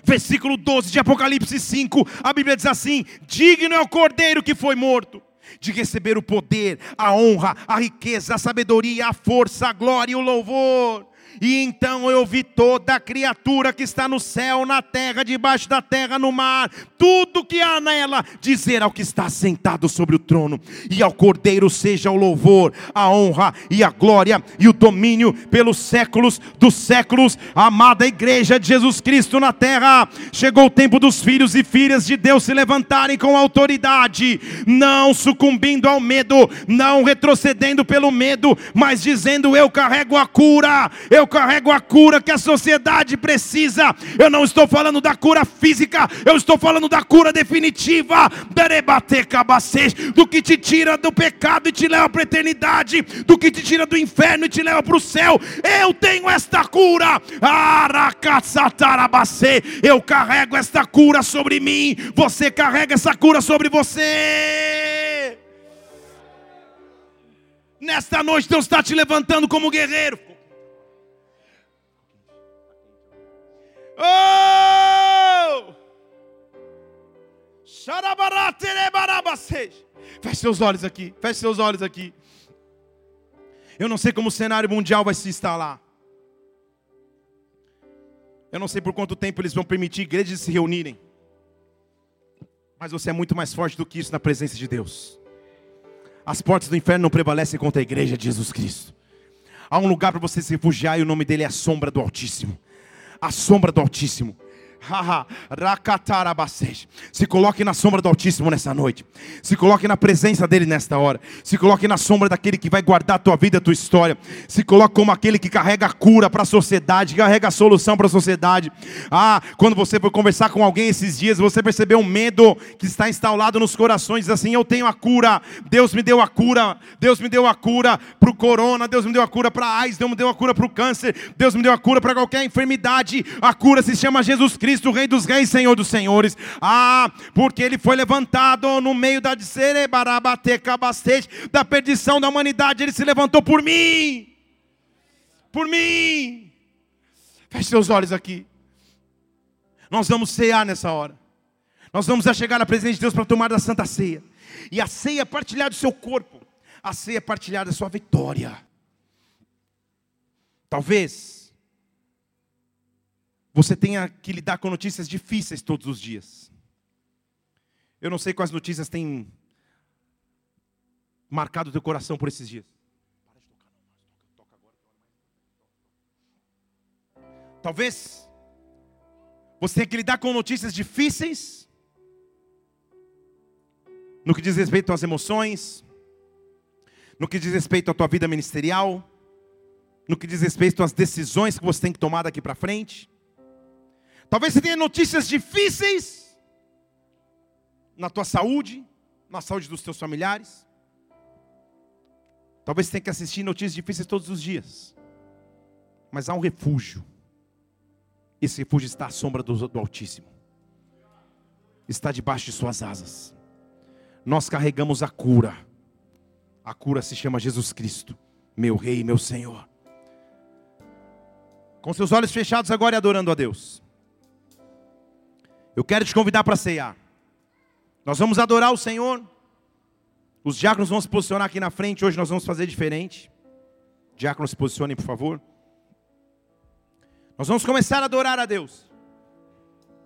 Versículo 12 de Apocalipse 5, a Bíblia diz assim: Digno é o cordeiro que foi morto de receber o poder, a honra, a riqueza, a sabedoria, a força, a glória e o louvor. E então eu vi toda a criatura que está no céu, na terra, debaixo da terra, no mar, tudo que há nela, dizer ao que está sentado sobre o trono, e ao Cordeiro seja o louvor, a honra e a glória e o domínio pelos séculos dos séculos. Amada igreja de Jesus Cristo na terra, chegou o tempo dos filhos e filhas de Deus se levantarem com autoridade, não sucumbindo ao medo, não retrocedendo pelo medo, mas dizendo: Eu carrego a cura, eu carrego a cura que a sociedade precisa. Eu não estou falando da cura física, eu estou falando da cura definitiva, do que te tira do pecado e te leva para a eternidade, do que te tira do inferno e te leva para o céu. Eu tenho esta cura, eu carrego esta cura sobre mim, você carrega essa cura sobre você. Nesta noite Deus está te levantando como guerreiro. Oh! Feche seus olhos aqui, feche seus olhos aqui. Eu não sei como o cenário mundial vai se instalar. Eu não sei por quanto tempo eles vão permitir igrejas se reunirem. Mas você é muito mais forte do que isso na presença de Deus. As portas do inferno não prevalecem contra a igreja de Jesus Cristo. Há um lugar para você se refugiar e o nome dele é a sombra do Altíssimo a sombra do Altíssimo. Se coloque na sombra do Altíssimo nessa noite. Se coloque na presença dele nesta hora. Se coloque na sombra daquele que vai guardar a tua vida, a tua história. Se coloque como aquele que carrega a cura para a sociedade, carrega a solução para a sociedade. Ah, quando você foi conversar com alguém esses dias, você percebeu um medo que está instalado nos corações, assim: "Eu tenho a cura. Deus me deu a cura. Deus me deu a cura para o corona, Deus me deu a cura para a AIDS, Deus me deu a cura para o câncer, Deus me deu a cura para qualquer enfermidade. A cura se chama Jesus Cristo Cristo, Rei dos Reis, Senhor dos Senhores. Ah, porque ele foi levantado no meio da da perdição da humanidade, ele se levantou por mim. Por mim. Feche seus olhos aqui. Nós vamos cear nessa hora. Nós vamos a chegar na presença de Deus para tomar da Santa Ceia. E a ceia é partilhar do seu corpo. A ceia é partilhar da sua vitória. Talvez você tenha que lidar com notícias difíceis todos os dias. Eu não sei quais notícias têm marcado o teu coração por esses dias. Talvez você tenha que lidar com notícias difíceis no que diz respeito às emoções, no que diz respeito à tua vida ministerial, no que diz respeito às decisões que você tem que tomar daqui para frente. Talvez você tenha notícias difíceis na tua saúde, na saúde dos teus familiares. Talvez você tenha que assistir notícias difíceis todos os dias. Mas há um refúgio. Esse refúgio está à sombra do, do Altíssimo. Está debaixo de suas asas. Nós carregamos a cura. A cura se chama Jesus Cristo, meu Rei meu Senhor. Com seus olhos fechados agora e adorando a Deus. Eu quero te convidar para ceiar. Nós vamos adorar o Senhor. Os diáconos vão se posicionar aqui na frente. Hoje nós vamos fazer diferente. Diáconos, se posicionem, por favor. Nós vamos começar a adorar a Deus.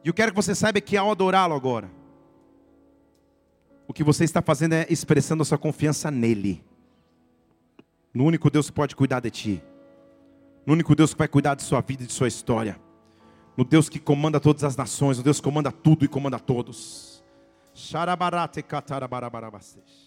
E eu quero que você saiba que ao adorá-lo agora, o que você está fazendo é expressando a sua confiança nele. No único Deus que pode cuidar de ti. No único Deus que vai cuidar de sua vida e de sua história. No Deus que comanda todas as nações. No Deus que comanda tudo e comanda todos. Xarabarate catarabarabarabasesh.